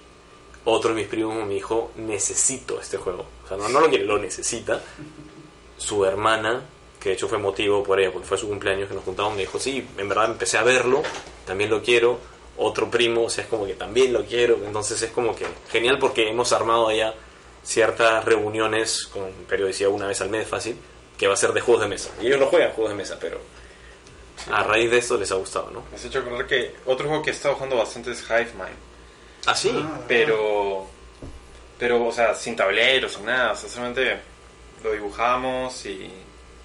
otro de mis primos me dijo, necesito este juego. O sea, no, no lo quiere, lo necesita. Su hermana, que de hecho fue motivo por ella, porque fue su cumpleaños que nos juntamos, me dijo, sí, en verdad empecé a verlo, también lo quiero. Otro primo, o sea, es como que también lo quiero. Entonces es como que genial porque hemos armado ya ciertas reuniones con periodicidad una vez al mes fácil, que va a ser de juegos de mesa. Y ellos no juegan juegos de mesa, pero a raíz de esto les ha gustado, ¿no? Me has hecho acordar que otro juego que he estado jugando bastante es Hive Mind. Ah, sí. Ah, Pero, pero, o sea, sin tableros, sin nada. O sea, solamente lo dibujamos y,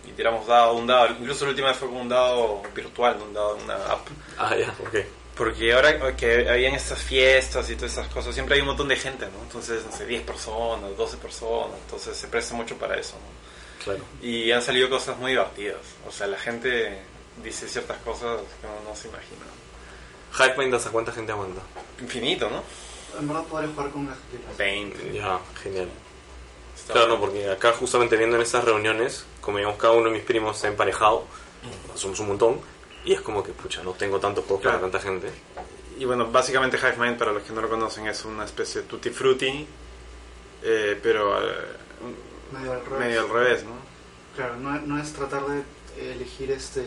y tiramos dado, un dado. Incluso la última vez fue con un dado virtual, no un dado, una app. Ah, ya, ok. Porque ahora que habían estas fiestas y todas esas cosas, siempre hay un montón de gente, ¿no? Entonces, no sé, 10 personas, 12 personas, entonces se presta mucho para eso, ¿no? Claro. Y han salido cosas muy divertidas. O sea, la gente dice ciertas cosas que uno no se imagina. Hypemind, ¿hasta cuánta gente aguanta? Infinito, ¿no? En verdad podría jugar con las que 20. Ya, genial. Está Claro, no, bueno. porque acá justamente viendo en estas reuniones, como digamos cada uno de mis primos está emparejado, somos un montón, y es como que, pucha, no tengo tantos juegos para Claro. tanta gente. Y bueno, básicamente Hive Mind, para los que no lo conocen, es una especie de tutti frutti, eh, pero eh, medio al revés. medio al revés, ¿no? Claro, no, no es tratar de elegir este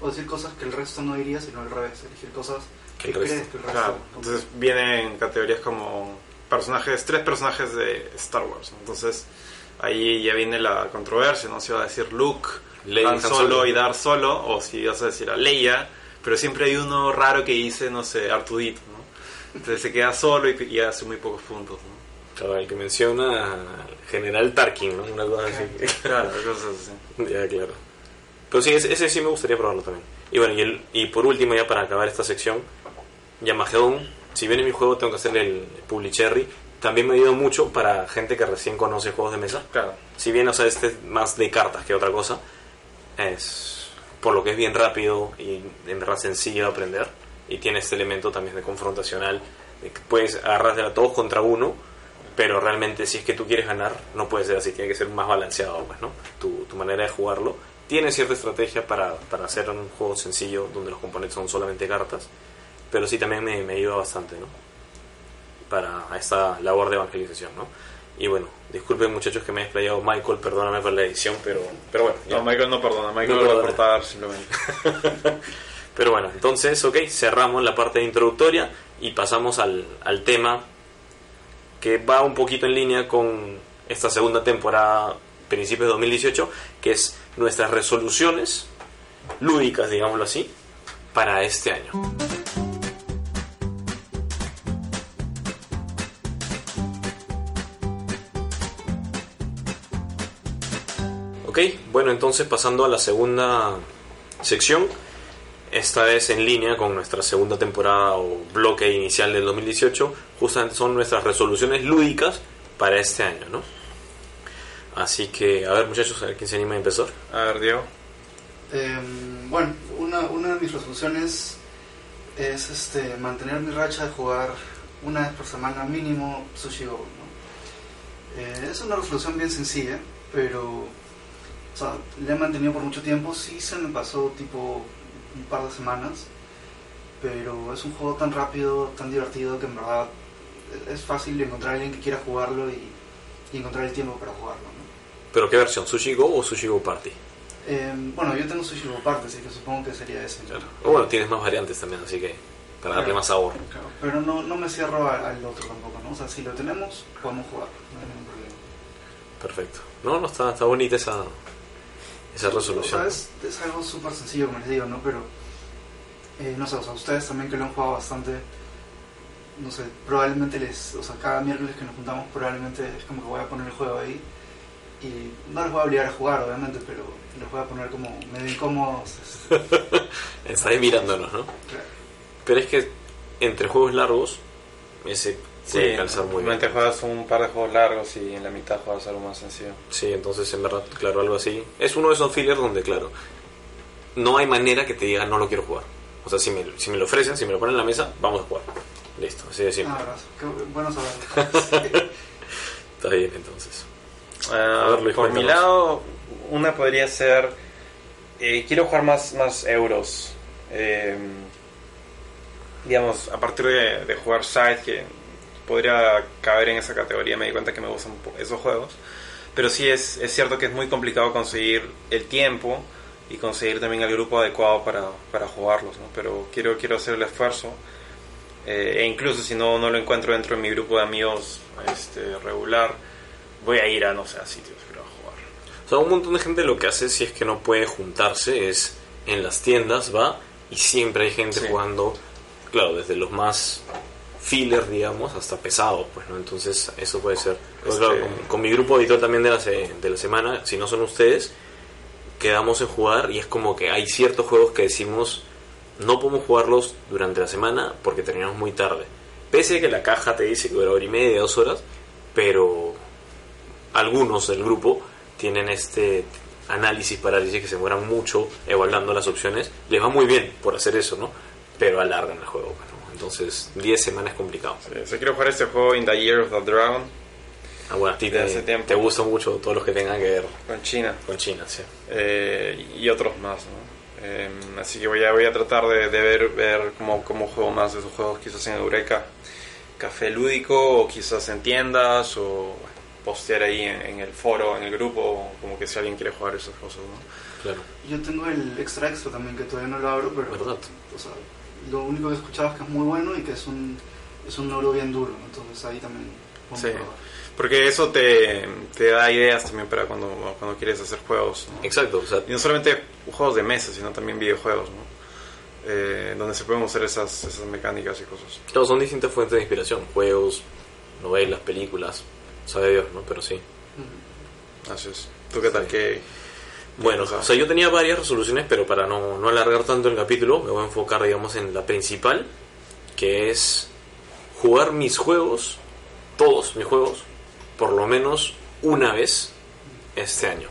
o decir cosas que el resto no diría, sino al revés, elegir cosas Que crees resto. que el resto. Claro, entonces vienen categorías como personajes, tres personajes de Star Wars. Entonces ahí ya viene la controversia, ¿no? Si va a decir Luke, Leia Han Solo Solo. y Dar Solo, o si vas a decir a Leia, pero siempre hay uno raro que dice, no sé, Artudito, ¿no? Entonces se queda solo y, y hace muy pocos puntos, ¿no? Claro, el que menciona al General Tarkin, ¿no? Una cosa así. Claro, cosas así. ya, claro. Pero sí, ese, ese sí me gustaría probarlo también. Y bueno, y, el- y por último, ya para acabar esta sección, Yamagedon, si bien en mi juego tengo que hacerle el Publicherry, también me ha ayudado mucho para gente que recién conoce juegos de mesa. Claro. Si bien, o sea, este es más de cartas que otra cosa, es por lo que es bien rápido y en verdad sencillo de aprender. Y tiene este elemento también de confrontacional, de que puedes agarrar a todos contra uno, pero realmente si es que tú quieres ganar, no puede ser así, tiene que ser más balanceado, pues, ¿no? Tu, tu manera de jugarlo. Tiene cierta estrategia para, para hacer un juego sencillo donde los componentes son solamente cartas, pero sí también me, me ayuda bastante, ¿no? Para esta labor de evangelización, ¿no? Y bueno, disculpen muchachos que me he explayado, Michael, perdóname por la edición, pero, pero bueno. ya. No, Michael no perdona, Michael No lo va a cortar simplemente. Pero bueno, entonces, ok, cerramos la parte introductoria y pasamos al, al tema que va un poquito en línea con esta segunda temporada, principios de 2018, que es nuestras resoluciones lúdicas, digámoslo así, para este año. Ok, bueno, entonces pasando a la segunda sección, esta vez en línea con nuestra segunda temporada o bloque inicial del 2018, justamente son nuestras resoluciones lúdicas para este año, ¿no? Así que, a ver muchachos, a ver quién se anima a empezar. A ver, Diego. Em, bueno, una, una de mis resoluciones es este mantener mi racha de jugar una vez por semana mínimo Sushi Go. ¿no? Eh, es una resolución bien sencilla, pero o sea, la he mantenido por mucho tiempo. Sí se me pasó tipo un par de semanas, pero es un juego tan rápido, tan divertido que en verdad es fácil encontrar a alguien que quiera jugarlo y, y encontrar el tiempo para jugarlo. ¿Pero qué versión? ¿Sushi Go o Sushi Go Party? Em, bueno, yo tengo Sushi Go parte, así que supongo que sería ese. ¿no? O bueno, tienes más variantes también, así que para darle Claro. más sabor. Claro, pero no, no me cierro al otro tampoco, ¿no? O sea, si lo tenemos, podemos jugar, no hay ningún problema. Perfecto. No, no, está, está bonita esa, esa O resolución. sea, es, es algo súper sencillo, como les digo, ¿no? Pero, eh, no sé, o sea, ustedes también que lo han jugado bastante, no sé, probablemente les, o sea, cada miércoles que nos juntamos, probablemente es como que voy a poner el juego ahí y no les voy a obligar a jugar, obviamente, pero los voy a poner como medio incómodos. es- Está ahí mirándonos, ¿no? claro. Pero es que entre juegos largos, ese puede calzar muy bien. Juegas un par de juegos largos y en la mitad juegas algo más sencillo. Sí, entonces en verdad, claro, algo así. Es uno de esos fillers donde, claro, no hay manera que te diga no lo quiero jugar. O sea, si me, si me lo ofrecen, si me lo ponen en la mesa, vamos a jugar. Listo, así de simple. Ah. Qué bueno saberlo. Está bien, entonces. Ah, ver, por mi lado, una podría ser. eh, quiero jugar más, más euros. Eh, digamos, a partir de, de jugar Side, que podría caber en esa categoría, me di cuenta que me gustan esos juegos. Pero sí es, es cierto que es muy complicado conseguir el tiempo y conseguir también el grupo adecuado para, para jugarlos, ¿no? Pero quiero, quiero hacer el esfuerzo. Eh, e incluso si no, no lo encuentro dentro de mi grupo de amigos este, regular, voy a ir a, no sé, a sitios para jugar. O sea, un montón de gente lo que hace si es que no puede juntarse es en las tiendas va y siempre hay gente Sí. jugando, claro, desde los más filler, digamos, hasta pesados, pues, ¿no? Entonces, eso puede ser. Pero, Este- claro, con, con mi grupo habitual también de la, se- de la semana, si no son ustedes, quedamos en jugar y es como que hay ciertos juegos que decimos no podemos jugarlos durante la semana porque terminamos muy tarde. Pese a que la caja te dice que dura hora y media, dos horas, pero algunos del grupo tienen este análisis parálisis que se mueran mucho evaluando las opciones. Les va muy bien por hacer eso, ¿no? Pero alargan el juego. ¿no? Entonces, 10 semanas es complicado. Eh, si quiero jugar este juego In the Year of the Dragon Ah, bueno, a ti te, te gustan mucho todos los que tengan que ver con China con China, sí. eh, y otros más, ¿no? Eh, así que voy a, voy a tratar de, de ver, ver cómo, cómo juego más de esos juegos, quizás en Eureka Café Lúdico, o quizás en tiendas, o postear ahí en, en el foro, en el grupo, como que si alguien quiere jugar esas cosas, ¿no? Claro. Yo tengo el extra extra también que todavía no lo abro, pero ¿Verdad? o sea, lo único que he escuchado es que es muy bueno y que es un es un oro bien duro, ¿no? entonces ahí también Sí. Porque eso te, te da ideas también para cuando, cuando quieres hacer juegos, ¿no? Exacto, o sea, Y no solamente juegos de mesa, sino también videojuegos, ¿no? Eh, donde se pueden usar esas, esas mecánicas y cosas. claro, son distintas fuentes de inspiración, juegos, novelas, películas, sabe Dios, ¿no? Pero sí. Así es. ¿Tú qué tal? Sí. ¿Qué, Bueno, o sea, o sea, yo tenía varias resoluciones, pero para no, no alargar tanto el capítulo, me voy a enfocar, digamos, en la principal, que es jugar mis juegos, todos mis juegos, por lo menos una vez este año.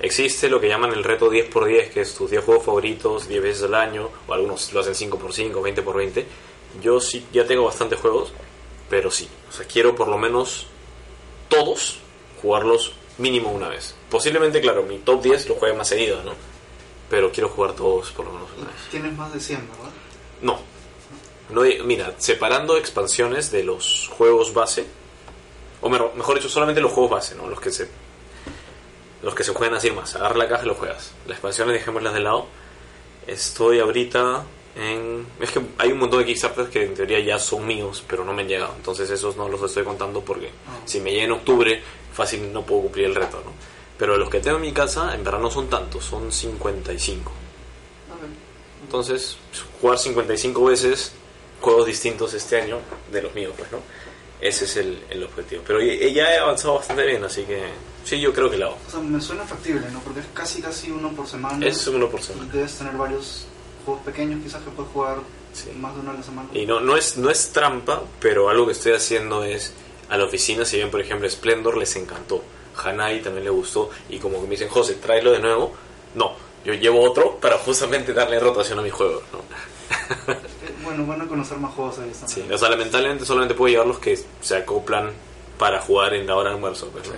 Existe lo que llaman el reto 10x10, que es tus 10 juegos favoritos 10 veces al año, o algunos lo hacen 5x5, 20x20. Yo sí, ya tengo bastantes juegos, pero sí, o sea, quiero por lo menos todos jugarlos mínimo una vez. Posiblemente, claro, mi top 10 lo juegue más seguido, ¿no? Pero quiero jugar todos por lo menos una vez. Tienes más de 100, ¿verdad? No. no hay- mira, separando expansiones de los juegos base, o mejor, mejor dicho, solamente los juegos base, ¿no? Los que se los que se juegan así más. Agarra la caja y lo juegas. Las expansiones dejémoslas de lado. Estoy ahorita en... Es que hay un montón de Kickstarters que en teoría ya son míos, pero no me han llegado. Entonces esos no los estoy contando porque Ah. si me llega en octubre, fácil no puedo cumplir el reto, ¿no? Pero los que tengo en mi casa, en verdad no son tantos, son 55. Ok. Entonces, jugar 55 veces juegos distintos este año de los míos, pues, ¿no? Ese es el, el objetivo. Pero ya he avanzado bastante bien, así que sí, yo creo que la hago. O sea, me suena factible, ¿no? Porque es casi casi uno por semana. Es uno por Y semana. debes tener varios juegos pequeños, quizás que puedes jugar Sí. más de uno a la semana. Y no, no, es, no es trampa, pero algo que estoy haciendo es a la oficina, si bien por ejemplo Splendor les encantó, Hanai también le gustó, y como que me dicen, José, tráelo de nuevo. No, yo llevo otro para justamente darle rotación a mis juegos, ¿no? Eh, Bueno, bueno conocer más juegos ahí Sí, o sea, lamentablemente solamente puedo llevar los que se acoplan para jugar en la hora de almuerzo. Pues, ¿no?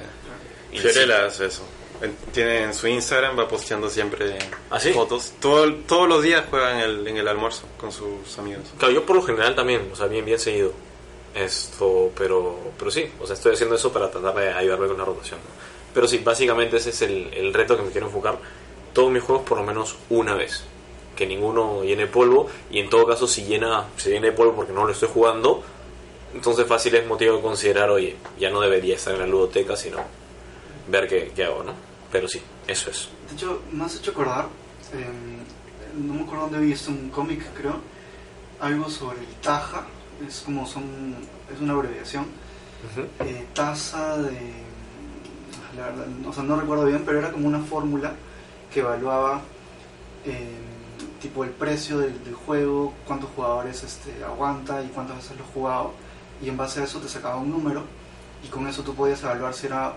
Y Fiorella hace eso. En- Tiene en su Instagram, va posteando siempre ¿Ah, sí? fotos. Todo, todos los días juega en el, en el almuerzo con sus amigos. Claro, yo por lo general también, o sea, bien, bien seguido. Esto, pero, pero sí, o sea, estoy haciendo eso para tratar de ayudarme con la rotación. Pero sí, básicamente ese es el, el reto que me quiero enfocar. Todos mis juegos por lo menos una vez. Que ninguno llene polvo. Y en todo caso, si llena, se llena de polvo porque no lo estoy jugando, entonces fácil es motivo de considerar, oye, ya no debería estar en la ludoteca, sino ver qué, qué hago, ¿no? Pero sí, eso es. De hecho, me has hecho acordar, eh, no me acuerdo dónde vi esto, un cómic creo, algo sobre el Taja, es como son, es una abreviación, eh, tasa de, la verdad, o sea, no recuerdo bien, pero era como una fórmula que evaluaba eh, tipo el precio del, del juego, cuántos jugadores este, aguanta y cuántas veces lo has jugado, y en base a eso te sacaba un número, y con eso tú podías evaluar si era,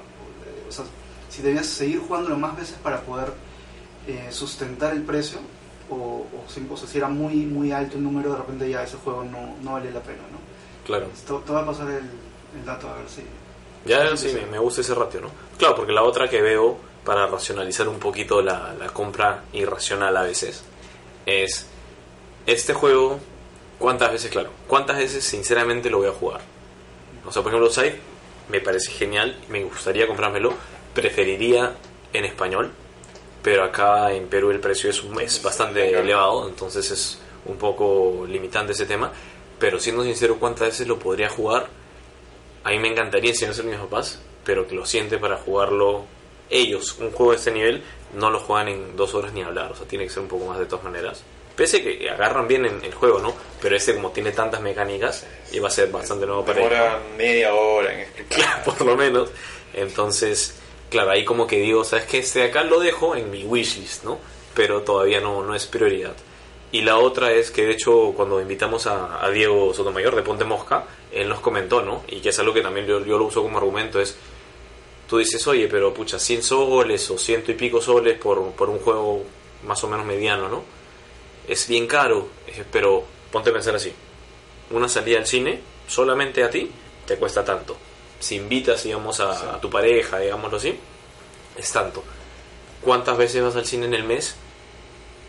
o sea, si debías seguir jugándolo más veces para poder eh, sustentar el precio, o, o, si, o sea, si era muy, muy alto el número, de repente ya ese juego no, no vale la pena, ¿no? Claro. Te, te voy a pasar el, el dato a ver si... Ya sí, sí. me, me gusta ese ratio, ¿no? Claro, porque la otra que veo para racionalizar un poquito la, la compra irracional a veces es este juego, ¿cuántas veces, claro? ¿Cuántas veces sinceramente lo voy a jugar? O sea, por ejemplo, Side me parece genial, me gustaría comprármelo, preferiría en español, pero acá en Perú el precio es, es bastante elevado, entonces es un poco limitante ese tema. Pero siendo sincero, ¿cuántas veces lo podría jugar? A mí me encantaría si no ser mis papás, pero que lo siente para jugarlo ellos. Un juego de este nivel no lo juegan en dos horas ni hablar, o sea, tiene que ser un poco más de todas maneras. Pese que agarran bien en el juego, ¿no? Pero este como tiene tantas mecánicas, iba a ser bastante nuevo para ellos. Media hora en explicar. por lo menos. Entonces, claro, ahí como que digo, ¿sabes qué? Este de acá lo dejo en mi wishlist, ¿no? Pero todavía no, no es prioridad. Y la otra es que, de hecho, cuando invitamos a, a Diego Sotomayor de Ponte Mosca, él nos comentó, ¿no? Y que es algo que también yo, yo lo uso como argumento, es, tú dices, oye, pero pucha, 100 soles o ciento y pico soles por, por un juego más o menos mediano, ¿no? Es bien caro, pero ponte a pensar así. Una salida al cine, solamente a ti, te cuesta tanto. Si invitas, digamos, a, a tu pareja, digámoslo así, es tanto. ¿Cuántas veces vas al cine en el mes?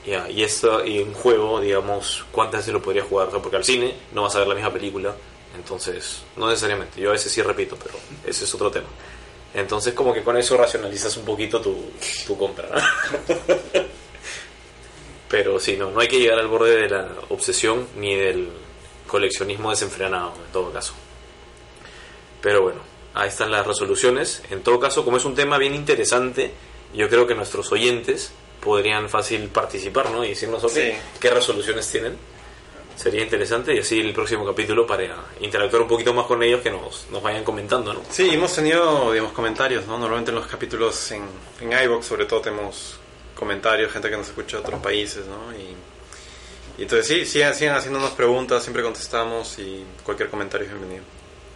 Ya, y esto, y un juego, digamos, ¿cuántas veces lo podría jugar? O sea, porque al cine no vas a ver la misma película, entonces, no necesariamente. Yo a veces sí repito, pero ese es otro tema. Entonces, como que con eso racionalizas un poquito tu, tu compra. ¿no? pero sí, no, no hay que llegar al borde de la obsesión ni del coleccionismo desenfrenado, en todo caso. Pero bueno, ahí están las resoluciones. En todo caso, como es un tema bien interesante, yo creo que nuestros oyentes podrían fácil participar, ¿no? Y decirnos ok, Sí. qué resoluciones tienen. Sería interesante y así el próximo capítulo para interactuar un poquito más con ellos que nos, nos vayan comentando, ¿no? Sí, hemos tenido, digamos, comentarios, ¿no? Normalmente en los capítulos en, en iVoox, sobre todo, tenemos comentarios, gente que nos escucha de otros países, ¿no? Y, y entonces sí, sigan, sigan haciéndonos preguntas, siempre contestamos y cualquier comentario es bienvenido.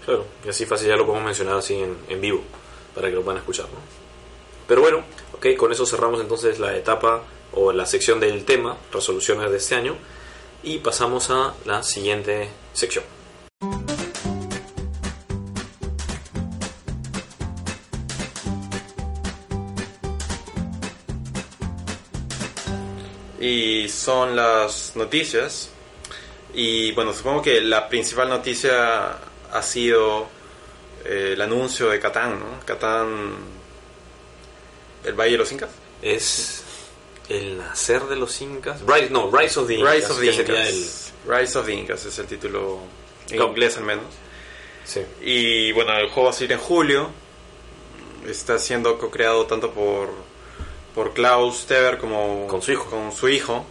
Claro, y así fácil ya lo podemos mencionar así en, en vivo, para que lo puedan escuchar, ¿no? Pero bueno, ok, con eso cerramos entonces la etapa o la sección del tema, resoluciones de este año, y pasamos a la siguiente sección. Y son las noticias. Y bueno, supongo que la principal noticia ha sido eh, el anuncio de Catán, ¿no? Catán, el Valle de los Incas. Es el nacer de los incas. Rise, no, Rise of the Incas. Rise of the Incas. Rise of the Incas es el título en inglés al menos. sí. Y bueno, el juego va a salir en julio. Está siendo co-creado tanto por, por Klaus Teber como Con su hijo. con su hijo.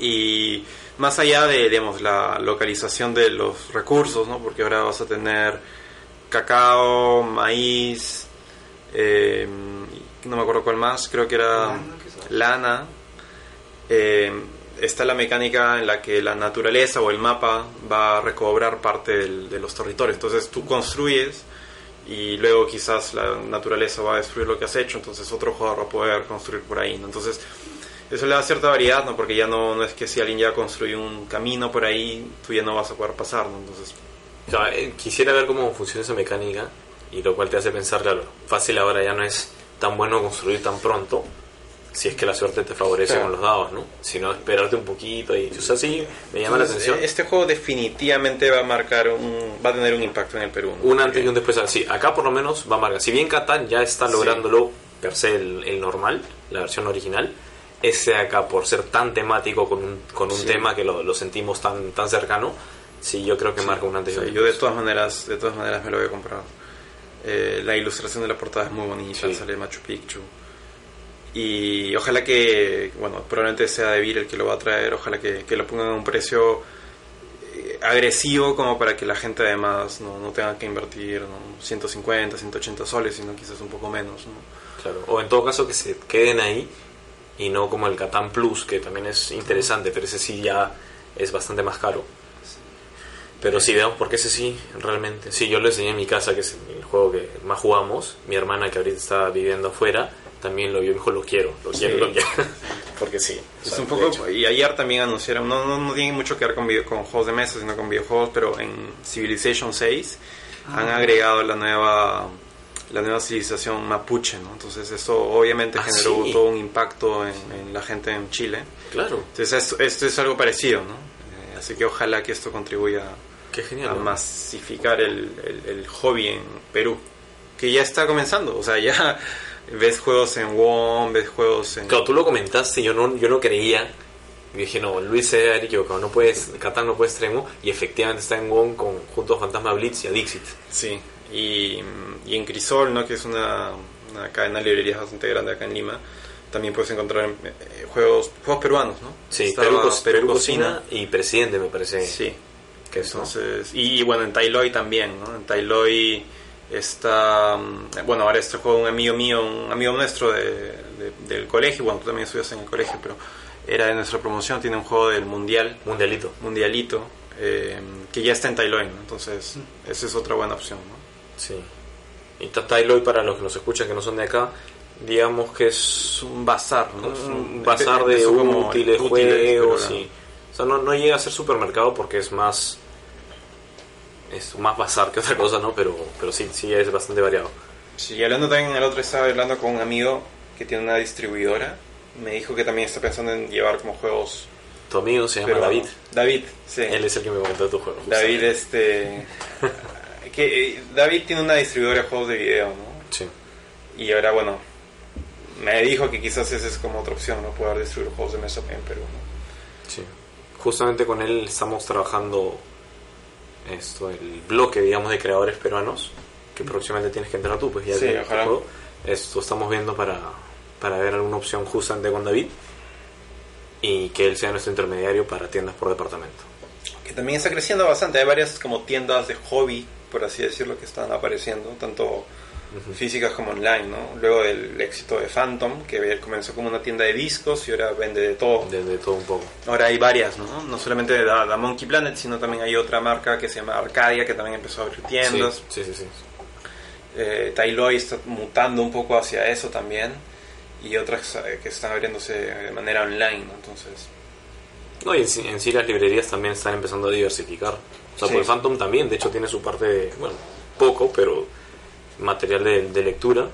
Y más allá de digamos, la localización de los recursos, ¿no? porque ahora vas a tener cacao, maíz, eh, no me acuerdo cuál más, creo que era Lana. Eh, está la mecánica en la que la naturaleza o el mapa va a recobrar parte del- de los territorios. Entonces tú construyes y luego quizás la naturaleza va a destruir lo que has hecho, entonces otro jugador va a poder construir por ahí. ¿no? Entonces eso le da cierta variedad, ¿no? porque ya no, no es que si alguien ya construyó un camino por ahí, tú ya no vas a poder pasar. ¿no? Entonces, O sea, eh, quisiera ver cómo funciona esa mecánica y lo cual te hace pensar, claro, fácil ahora ya no es tan bueno construir tan pronto si es que la suerte te favorece Claro. con los dados, ¿no? Sino esperarte un poquito y, o sea, sí, me llama la entonces, atención. Este juego definitivamente va a marcar un, va a tener un impacto en el Perú. ¿no? Un antes y Porque- un después. Sí, acá por lo menos va a marcar. Si bien Catán ya está Sí. lográndolo per se el, el normal, la versión original, ese acá por ser tan temático con un, con un Sí. tema que lo, lo sentimos tan, tan cercano, sí, yo creo que marca un antes y un sea, yo de después. todas maneras, de todas maneras me lo voy a comprar. Eh, la ilustración de la portada es muy bonita, Sí. sale Machu Picchu. Y ojalá que, bueno, probablemente sea De Vir el que lo va a traer, ojalá que, que lo pongan a un precio eh, agresivo como para que la gente además no, no tenga que invertir ¿no? 150, 180 soles, sino quizás un poco menos. ¿no? Claro. O en todo caso que se queden ahí y no como el Catán Plus, que también es interesante, pero ese sí ya es bastante más caro. Pero sí, veamos, porque ese sí, realmente. Sí, yo lo enseñé en mi casa, que es el juego que más jugamos. Mi hermana, que ahorita está viviendo afuera, también lo vio y dijo: Lo quiero, lo quiero, Sí. lo quiero. porque sí. o Es sea, un poco, y ayer también anunciaron, no, no, no tiene mucho que ver con, video- con juegos de mesa, sino con videojuegos, pero en Civilization 6 han Ah. agregado la nueva la nueva civilización mapuche, ¿no? Entonces eso obviamente Ah, generó sí. todo un impacto en, en la gente en Chile. Claro. Entonces esto, esto es algo parecido, ¿no? Eh, así que ojalá que esto contribuya genial. a ¿no? masificar el, el- el hobby en Perú. Que ya está comenzando. O sea, ya ves juegos en WOM, ves juegos en... Claro, tú lo comentaste yo no, yo no creía. Y dije, no, Luis se debe haber equivocado. No puedes, Catán no puede extremo. Y efectivamente está en WOM con, junto a Fantasma Blitz y a Dixit. Sí, y, y en Crisol, ¿no? que es una, una cadena de librerías bastante grande acá en Lima, también puedes encontrar eh, juegos, juegos peruanos, ¿no? Sí, Estaba Perú, Co- Perú Cocina y Presidente, me parece. Sí, que es, ¿no? entonces, y bueno, en Tailoy también, ¿no? En Tailoy está, mm, bueno, ahora este juego un amigo mío, un amigo nuestro de, de- del colegio, bueno, tú también estudias en el colegio, pero era de nuestra promoción, tiene un juego del Mundial, Mundialito. Mundialito, eh, que ya está en Tailoy, ¿no? Entonces, esa es otra buena opción, ¿no? Sí. Y Tatailoy, para los que nos escuchan que no son de acá, digamos que es un bazar, ¿no? Es un bazar de útiles, útiles, juegos. O sea, no, no llega a ser supermercado porque es más... Es más bazar que otra cosa, ¿no? Pero, pero sí, sí es bastante variado. Sí, y hablando también, el otro estaba hablando con un amigo que tiene una distribuidora. Me dijo que también está pensando en llevar como juegos. Tu amigo se llama pero- David. David, sí. Él es el que me comentó tu juego. David, este. que eh, David tiene una distribuidora de juegos de video, ¿no? Sí. Y ahora, bueno, me dijo que quizás esa es como otra opción, ¿no? Poder distribuir juegos de mesa en Perú, ¿no? Sí. Justamente con él estamos trabajando esto, el bloque, digamos, de creadores peruanos, que próximamente tienes que entrar tú, pues ya Sí, ojalá. Esto estamos viendo para, para ver alguna opción justamente con David y que él sea nuestro intermediario para tiendas por departamento. que también está creciendo bastante. Hay varias como tiendas de hobby, por así decirlo, que están apareciendo, tanto físicas como online, ¿no? Luego del éxito de Phantom, que comenzó como una tienda de discos y ahora vende de todo. De, de todo un poco. Ahora hay varias, ¿no? No solamente de la, la Monkey Planet, sino también hay otra marca que se llama Arcadia, que también empezó a abrir tiendas. Sí, sí, sí. sí. Eh, Tailoy está mutando un poco hacia eso también. Y otras eh, que están abriéndose de manera online, ¿no? Entonces, No, y en, en sí las librerías también están empezando a diversificar. O sea, Sí. porque Phantom también, de hecho, tiene su parte, de, bueno, poco, pero material de, de lectura,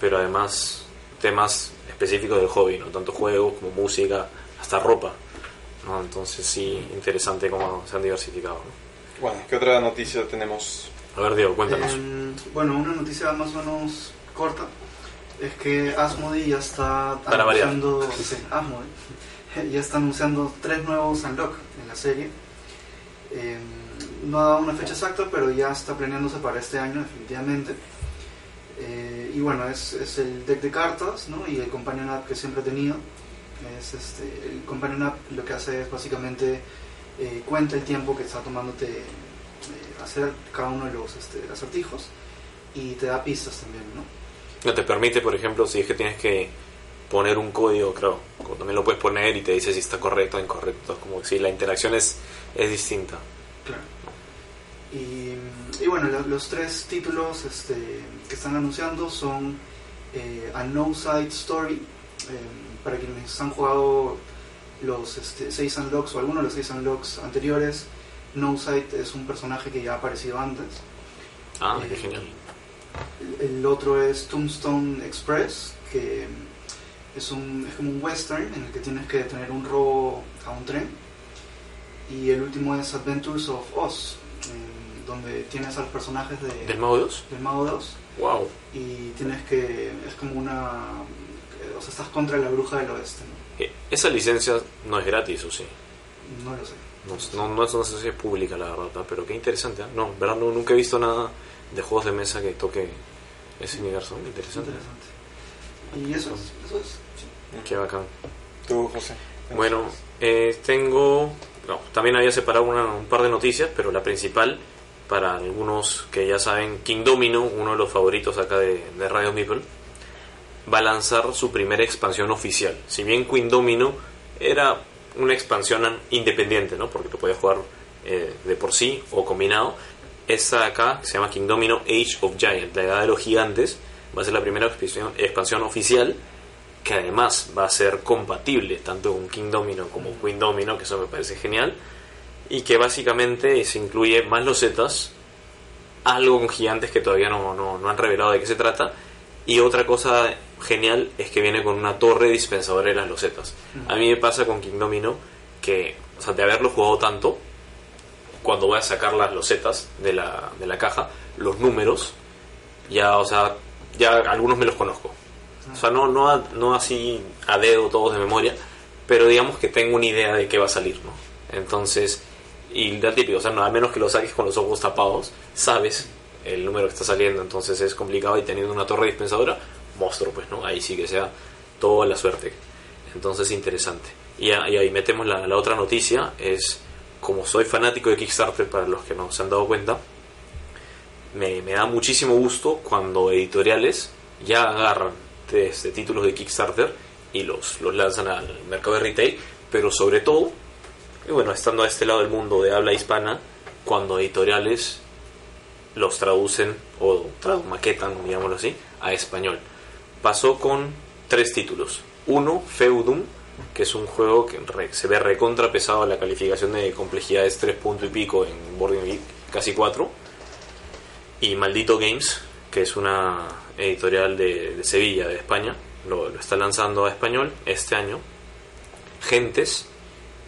pero además temas específicos del hobby, ¿no? Tanto juegos como música, hasta ropa. ¿no? Entonces sí, interesante cómo se han diversificado. ¿no? bueno, ¿qué otra noticia tenemos? A ver, Diego, cuéntanos. Em, bueno, una noticia más o menos corta es que Asmodee ya está Para anunciando, sí, Asmodee, ya está anunciando tres nuevos Unlock en la serie. Em, no ha dado una fecha exacta, pero ya está planeándose para este año definitivamente. Eh, y bueno, es, es el deck de cartas ¿no? y el Companion App que siempre he tenido. Es este, el Companion App lo que hace es básicamente eh, cuenta el tiempo que está tomándote eh, hacer cada uno de los este, acertijos y te da pistas también, ¿no? No te permite, por ejemplo, si es que tienes que poner un código, creo, también lo puedes poner y te dice si está correcto o incorrecto. Como que si la interacción es, es distinta. Claro. Y, y bueno, lo- los tres títulos este, que están anunciando son eh, A No Side Story, eh, para quienes han jugado los este, seis unlocks o algunos de los seis unlocks anteriores, No Side es un personaje que ya ha aparecido antes. Ah, qué Eh, genial. El, el otro es Tombstone Express, que es, un, es como un western en el que tienes que detener un robo a un tren. Y el último es Adventures of Oz, donde tienes a los personajes de, ¿Del Mago 2? del Mago 2 Wow. y tienes que. es como una. O sea, estás contra la bruja del oeste, ¿no? Eh, Esa licencia no es gratis, ¿o sí? No lo sé. No, no, no es una licencia pública, la verdad, ¿no? pero qué interesante. ¿eh? No, verdad, no, nunca he visto nada de juegos de mesa que toque ese universo. Es Interesante. interesante. Y eso es. Eso es sí. Qué bacán. Tú, José. Bueno, eh, tengo. no, también había separado una- un par de noticias, pero la principal, para algunos que ya saben, King Domino, uno de los favoritos acá de, Radio Meeple, va a lanzar su primera expansión oficial. Si bien Queen Domino era una expansión an- independiente, ¿no? porque lo podías jugar eh, de por sí o combinado, esta acá, que se llama King Domino Age of Giant, la edad de los gigantes, va a ser la primera expansión, expansión oficial que además va a ser compatible tanto con King Domino como Queen Domino, que eso me parece genial, y que básicamente se incluye más losetas, algo con gigantes que todavía no, no, no han revelado de qué se trata, y otra cosa genial es que viene con una torre dispensadora de las losetas. A mí me pasa con King Domino que, o sea, de haberlo jugado tanto, cuando voy a sacar las losetas de la, de la caja, los números, ya, o sea, ya algunos me los conozco. O sea, no, no, a- no así a dedo todos de memoria, pero digamos que tengo una idea de qué va a salir, ¿no? Entonces, y la típico, o sea, no, a menos que lo saques con los ojos tapados, sabes el número que está saliendo, entonces es complicado y teniendo una torre dispensadora, monstruo, pues, ¿no? Ahí sí que sea toda la suerte. Entonces, interesante. Y, y ahí metemos la, la otra noticia, es como soy fanático de Kickstarter, para los que no se han dado cuenta, me, me da muchísimo gusto cuando editoriales ya agarran este, títulos de Kickstarter y los, los lanzan al mercado de retail, pero sobre todo, y bueno, estando a este lado del mundo de habla hispana, cuando editoriales los traducen o tradu- maquetan, digámoslo así, a español. Pasó con tres títulos. Uno, Feudum, que es un juego que se ve recontra pesado la calificación de complejidad es 3 punto y pico en Boarding casi 4 y Maldito Games, que es una editorial de, Sevilla, de España, lo está lanzando a español este año. Gentes,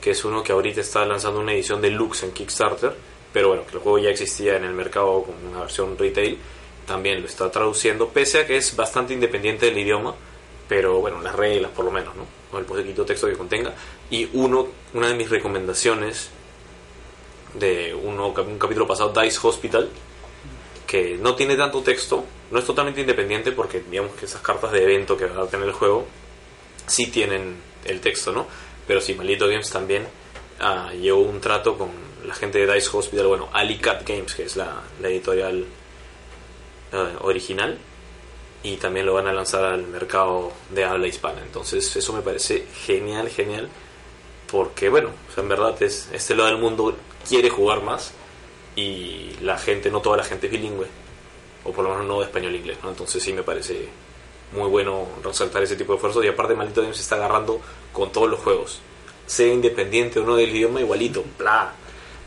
que es uno que ahorita está lanzando una edición deluxe en Kickstarter, pero bueno, que el juego ya existía en el mercado con una versión retail, también lo está traduciendo, pese a que es bastante independiente del idioma, pero bueno, las reglas por lo menos, ¿no? O el poquito texto que contenga. Y uno, una de mis recomendaciones de uno, un capítulo pasado, Dice Hospital, que no tiene tanto texto, no es totalmente independiente porque digamos que esas cartas de evento que va a tener el juego sí tienen el texto, ¿no? Pero sí, Maldito Games también ah, llevó un trato con la gente de Dice Hospital, bueno, Alicat Games, que es la, editorial eh, original, y también lo van a lanzar al mercado de habla hispana. Entonces eso me parece genial, genial, porque bueno, en verdad es, este lado del mundo quiere jugar más y la gente, no toda la gente es bilingüe, o por lo menos no de español e inglés, ¿no? Entonces sí me parece muy bueno resaltar ese tipo de esfuerzos y aparte Maldito Games se está agarrando con todos los juegos, sea independiente o no del idioma, igualito, bla,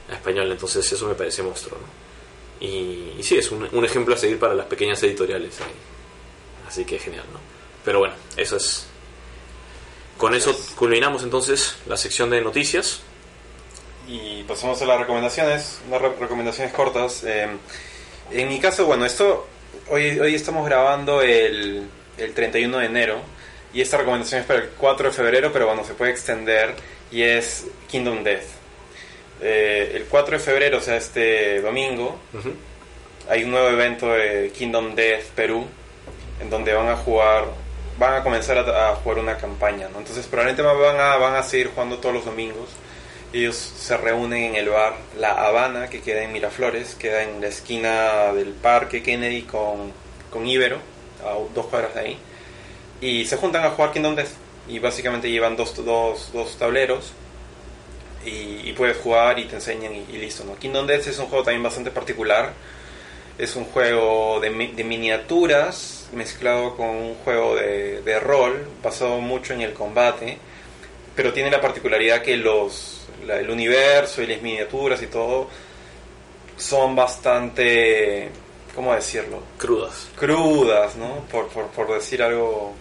a español, entonces eso me parece monstruo, ¿no? Y, y sí, es un, un ejemplo a seguir para las pequeñas editoriales, ahí. así que genial, ¿no? Pero bueno, eso es... Con eso culminamos entonces la sección de noticias. Y pasamos a las recomendaciones, unas re- recomendaciones cortas. Eh, en mi caso, bueno, esto, hoy, hoy estamos grabando el, el 31 de enero y esta recomendación es para el 4 de febrero, pero bueno, se puede extender y es Kingdom Death. Eh, el 4 de febrero, o sea, este domingo, hay un nuevo evento de Kingdom Death Perú, en donde van a jugar, van a comenzar a, a jugar una campaña, ¿no? Entonces probablemente van a, van a seguir jugando todos los domingos. Ellos se reúnen en el bar La Habana, que queda en Miraflores, queda en la esquina del Parque Kennedy con, con Ibero, a dos cuadras de ahí. Y se juntan a jugar Kingdom Death. Y básicamente llevan dos, dos, dos tableros y, puedes jugar y te enseñan y, listo. ¿no? Kingdom Death es un juego también bastante particular. Es un juego de, mi- de miniaturas mezclado con un juego de, rol basado mucho en el combate, pero tiene la particularidad que los, el universo y las miniaturas y todo son bastante, ¿cómo decirlo? Crudas. Crudas, ¿no? Por, por, por decir algo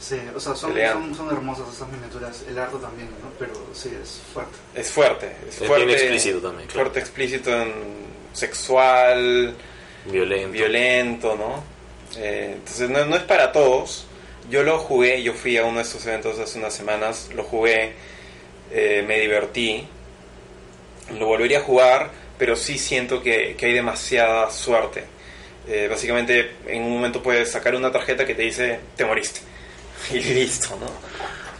Sí, o sea, son, son, son hermosas esas miniaturas. El arte también, ¿no? Pero sí, es fuerte. Es fuerte, es Es bien fuerte. explícito también, claro. Fuerte, explícito en sexual, Violento. violento, ¿no? Eh, entonces no, no es para todos. Yo lo jugué, yo fui a uno de estos eventos hace unas semanas, lo jugué, eh, me divertí, lo volvería a jugar, pero sí siento que, que hay demasiada suerte. Eh, básicamente en un momento puedes sacar una tarjeta que te dice te moriste y listo, ¿no?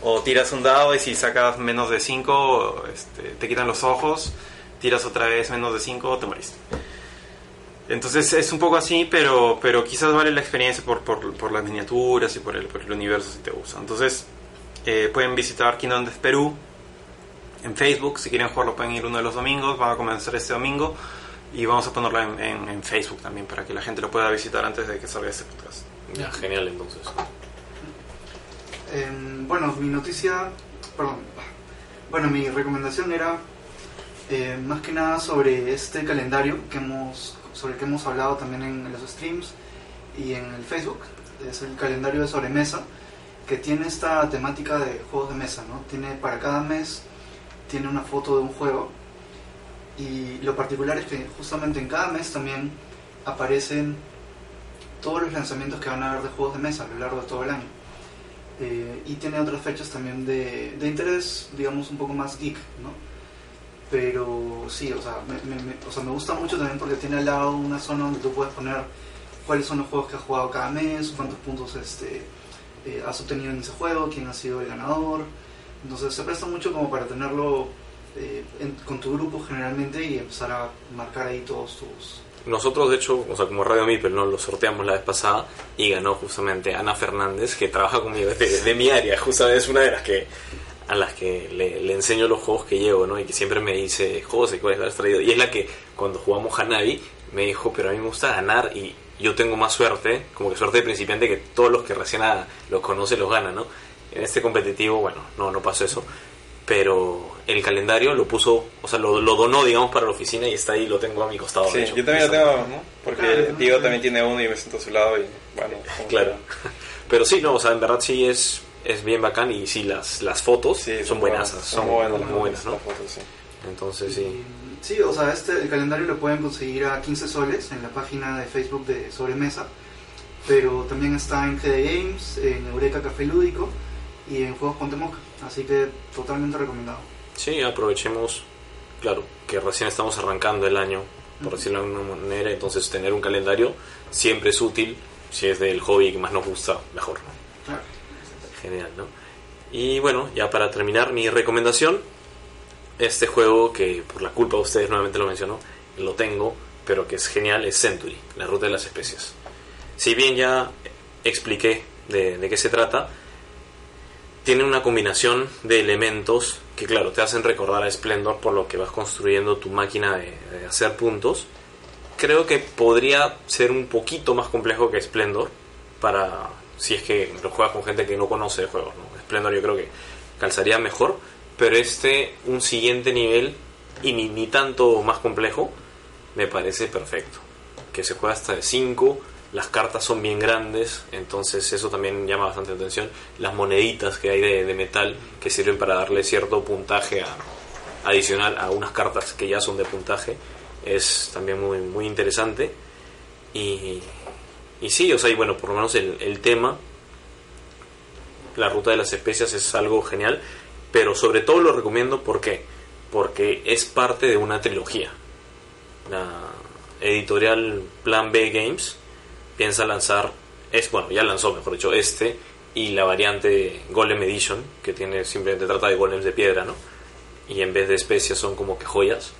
O tiras un dado y si sacas menos de 5 este, te quitan los ojos, tiras otra vez menos de 5 te moriste. Entonces es un poco así, pero, pero quizás vale la experiencia por, por, las miniaturas y por el, por el universo si te gusta. Entonces eh, pueden visitar Kingdom Death Perú en Facebook. Si quieren jugarlo pueden ir uno de los domingos. Van a comenzar este domingo y vamos a ponerlo en, en- en Facebook también para que la gente lo pueda visitar antes de que salga este podcast. Ya, genial entonces. Em, bueno, mi noticia, perdón, bueno, mi recomendación era eh, más que nada sobre este calendario que hemos, sobre el que hemos hablado también en los streams y en el Facebook. Es el calendario de sobremesa que tiene esta temática de juegos de mesa, ¿no? Tiene para cada mes tiene una foto de un juego Y lo particular es que justamente en cada mes también aparecen todos los lanzamientos que van a haber de juegos de mesa a lo largo de todo el año. Eh, y tiene otras fechas también de, de, interés, digamos, un poco más geek, ¿no? Pero sí, o sea me, me, o sea, me gusta mucho también porque tiene al lado una zona donde tú puedes poner cuáles son los juegos que has jugado cada mes, cuántos puntos este, eh, has obtenido en ese juego, quién ha sido el ganador. Entonces se presta mucho como para tenerlo eh, en, con tu grupo generalmente y empezar a marcar ahí todos tus, nosotros, de hecho, o sea, como Radio Mipel, ¿no? lo sorteamos la vez pasada y ganó justamente Ana Fernández, que trabaja conmigo de, de mi área, justamente es una de las que a las que le, le, enseño los juegos que llevo, ¿no? Y que siempre me dice, José, ¿cuál has traído? Y es la que cuando jugamos Hanabi me dijo, pero a mí me gusta ganar y yo tengo más suerte, como que suerte de principiante, que todos los que recién los conocen los ganan, ¿no? En este competitivo, bueno, no, no pasó eso, pero el calendario lo puso, o sea, lo, lo, donó, digamos, para la oficina y está ahí, lo tengo a mi costado. Sí, yo también lo tengo, ¿no? Porque Diego también tiene uno y me siento a su lado y, bueno. Claro. Pero sí, no, o sea, en verdad sí es, es bien bacán y sí, las, las fotos sí, son buenas, son, son buenas, muy buenas, ¿no? Fotos, sí. Entonces sí. Sí, o sea, este, el calendario lo pueden conseguir a 15 soles en la página de Facebook de Sobremesa, pero también está en GD Games, en Eureka Café Lúdico y en Juegos Pontemoc, así que totalmente recomendado. Sí, aprovechemos, claro, que recién estamos arrancando el año, por decirlo de alguna manera, entonces tener un calendario siempre es útil, si es del hobby que más nos gusta, mejor. Claro. Genial, ¿no? Y bueno, ya para terminar, mi recomendación, este juego que por la culpa de ustedes nuevamente lo mencionó, lo tengo, pero que es genial, es Century, la ruta de las especies. Si bien ya expliqué de, de qué se trata, tiene una combinación de elementos que claro, te hacen recordar a Splendor por lo que vas construyendo tu máquina de, hacer puntos. Creo que podría ser un poquito más complejo que Splendor para si es que lo juegas con gente que no conoce de juegos. Splendor yo creo que calzaría mejor, pero este un siguiente nivel y ni, ni tanto más complejo me parece perfecto. Que se juega hasta de 5 las cartas son bien grandes, entonces eso también llama bastante atención. Las moneditas que hay de, metal que sirven para darle cierto puntaje adicional a unas cartas que ya son de puntaje es también muy, muy interesante. Y, y sí, o sea, y bueno, por lo menos el, el tema, la ruta de las especias es algo genial, pero sobre todo lo recomiendo porque porque es parte de una trilogía. La editorial Plan B Games piensa lanzar, es bueno, ya lanzó, mejor dicho, este y la variante Golem Edition, que tiene simplemente trata de golems de piedra, ¿no? Y en vez de especias son como que joyas.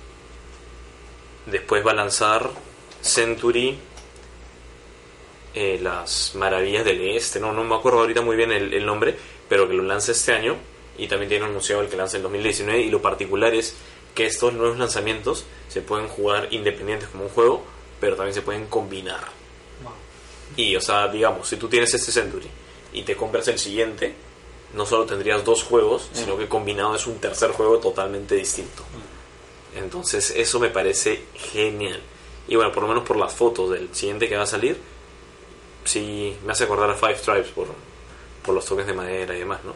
Después va a lanzar Century, eh, las maravillas del este, no, no me acuerdo ahorita muy bien el, el, nombre, pero que lo lanza este año y también tiene anunciado el que lanza en 2019 y lo particular es que estos nuevos lanzamientos se pueden jugar independientes como un juego, pero también se pueden combinar. Y, o sea, digamos, si tú tienes este Century y te compras el siguiente, no solo tendrías dos juegos, sino que combinado es un tercer juego totalmente distinto. Entonces, eso me parece genial. Y bueno, por lo menos por las fotos del siguiente que va a salir, sí me hace acordar a Five Tribes por, por los toques de madera y demás, ¿no?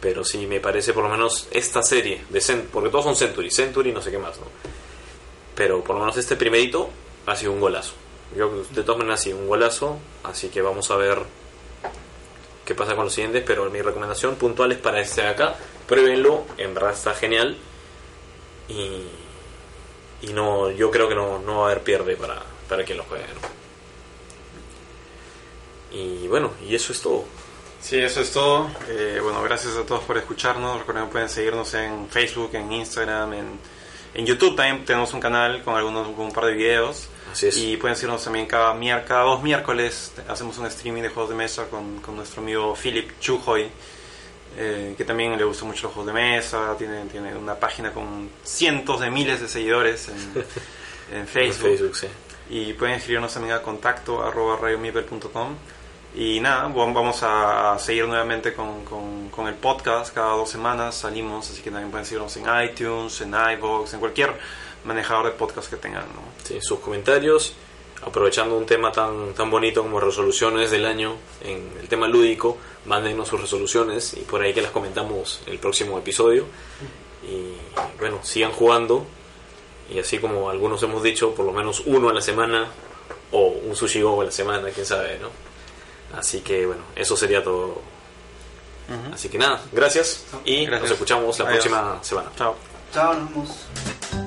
Pero sí me parece por lo menos esta serie de Cent porque todos son Century, Century no sé qué más, ¿no? Pero por lo menos este primerito ha sido un golazo. Yo de todas maneras sí, un golazo, así que vamos a ver qué pasa con los siguientes, pero mi recomendación puntual es para este de acá, pruébenlo, en verdad está genial y, y no yo creo que no, no va a haber pierde para, para quien lo juegue. Y bueno, y eso es todo. Sí, eso es todo. Eh, bueno, gracias a todos por escucharnos. Recuerden pueden seguirnos en Facebook, en Instagram, en, en YouTube también tenemos un canal con algunos con un par de videos. Así es. Y pueden seguirnos también cada, cada dos miércoles. Hacemos un streaming de juegos de mesa con, con nuestro amigo Philip Chujoy, eh, que también le gusta mucho los juegos de mesa. Tiene, tiene una página con cientos de miles de seguidores en, en Facebook. En Facebook sí. Y pueden escribirnos también a contacto arroba. Y nada, vamos a seguir nuevamente con, con, con, el podcast. Cada dos semanas salimos, así que también pueden seguirnos en iTunes, en iVoox, en cualquier manejador de podcast que tengan. ¿no? Sí, sus comentarios, aprovechando un tema tan, tan bonito como resoluciones del año, en el tema lúdico, mándenos sus resoluciones y por ahí que las comentamos el próximo episodio. Y bueno, sigan jugando Y así como algunos hemos dicho, por lo menos uno a la semana o un sushi go a la semana, quién sabe, ¿no? Así que bueno, eso sería todo. Así que nada, gracias y Gracias. nos escuchamos la Adiós. próxima semana. Chao. Chao, nos vemos.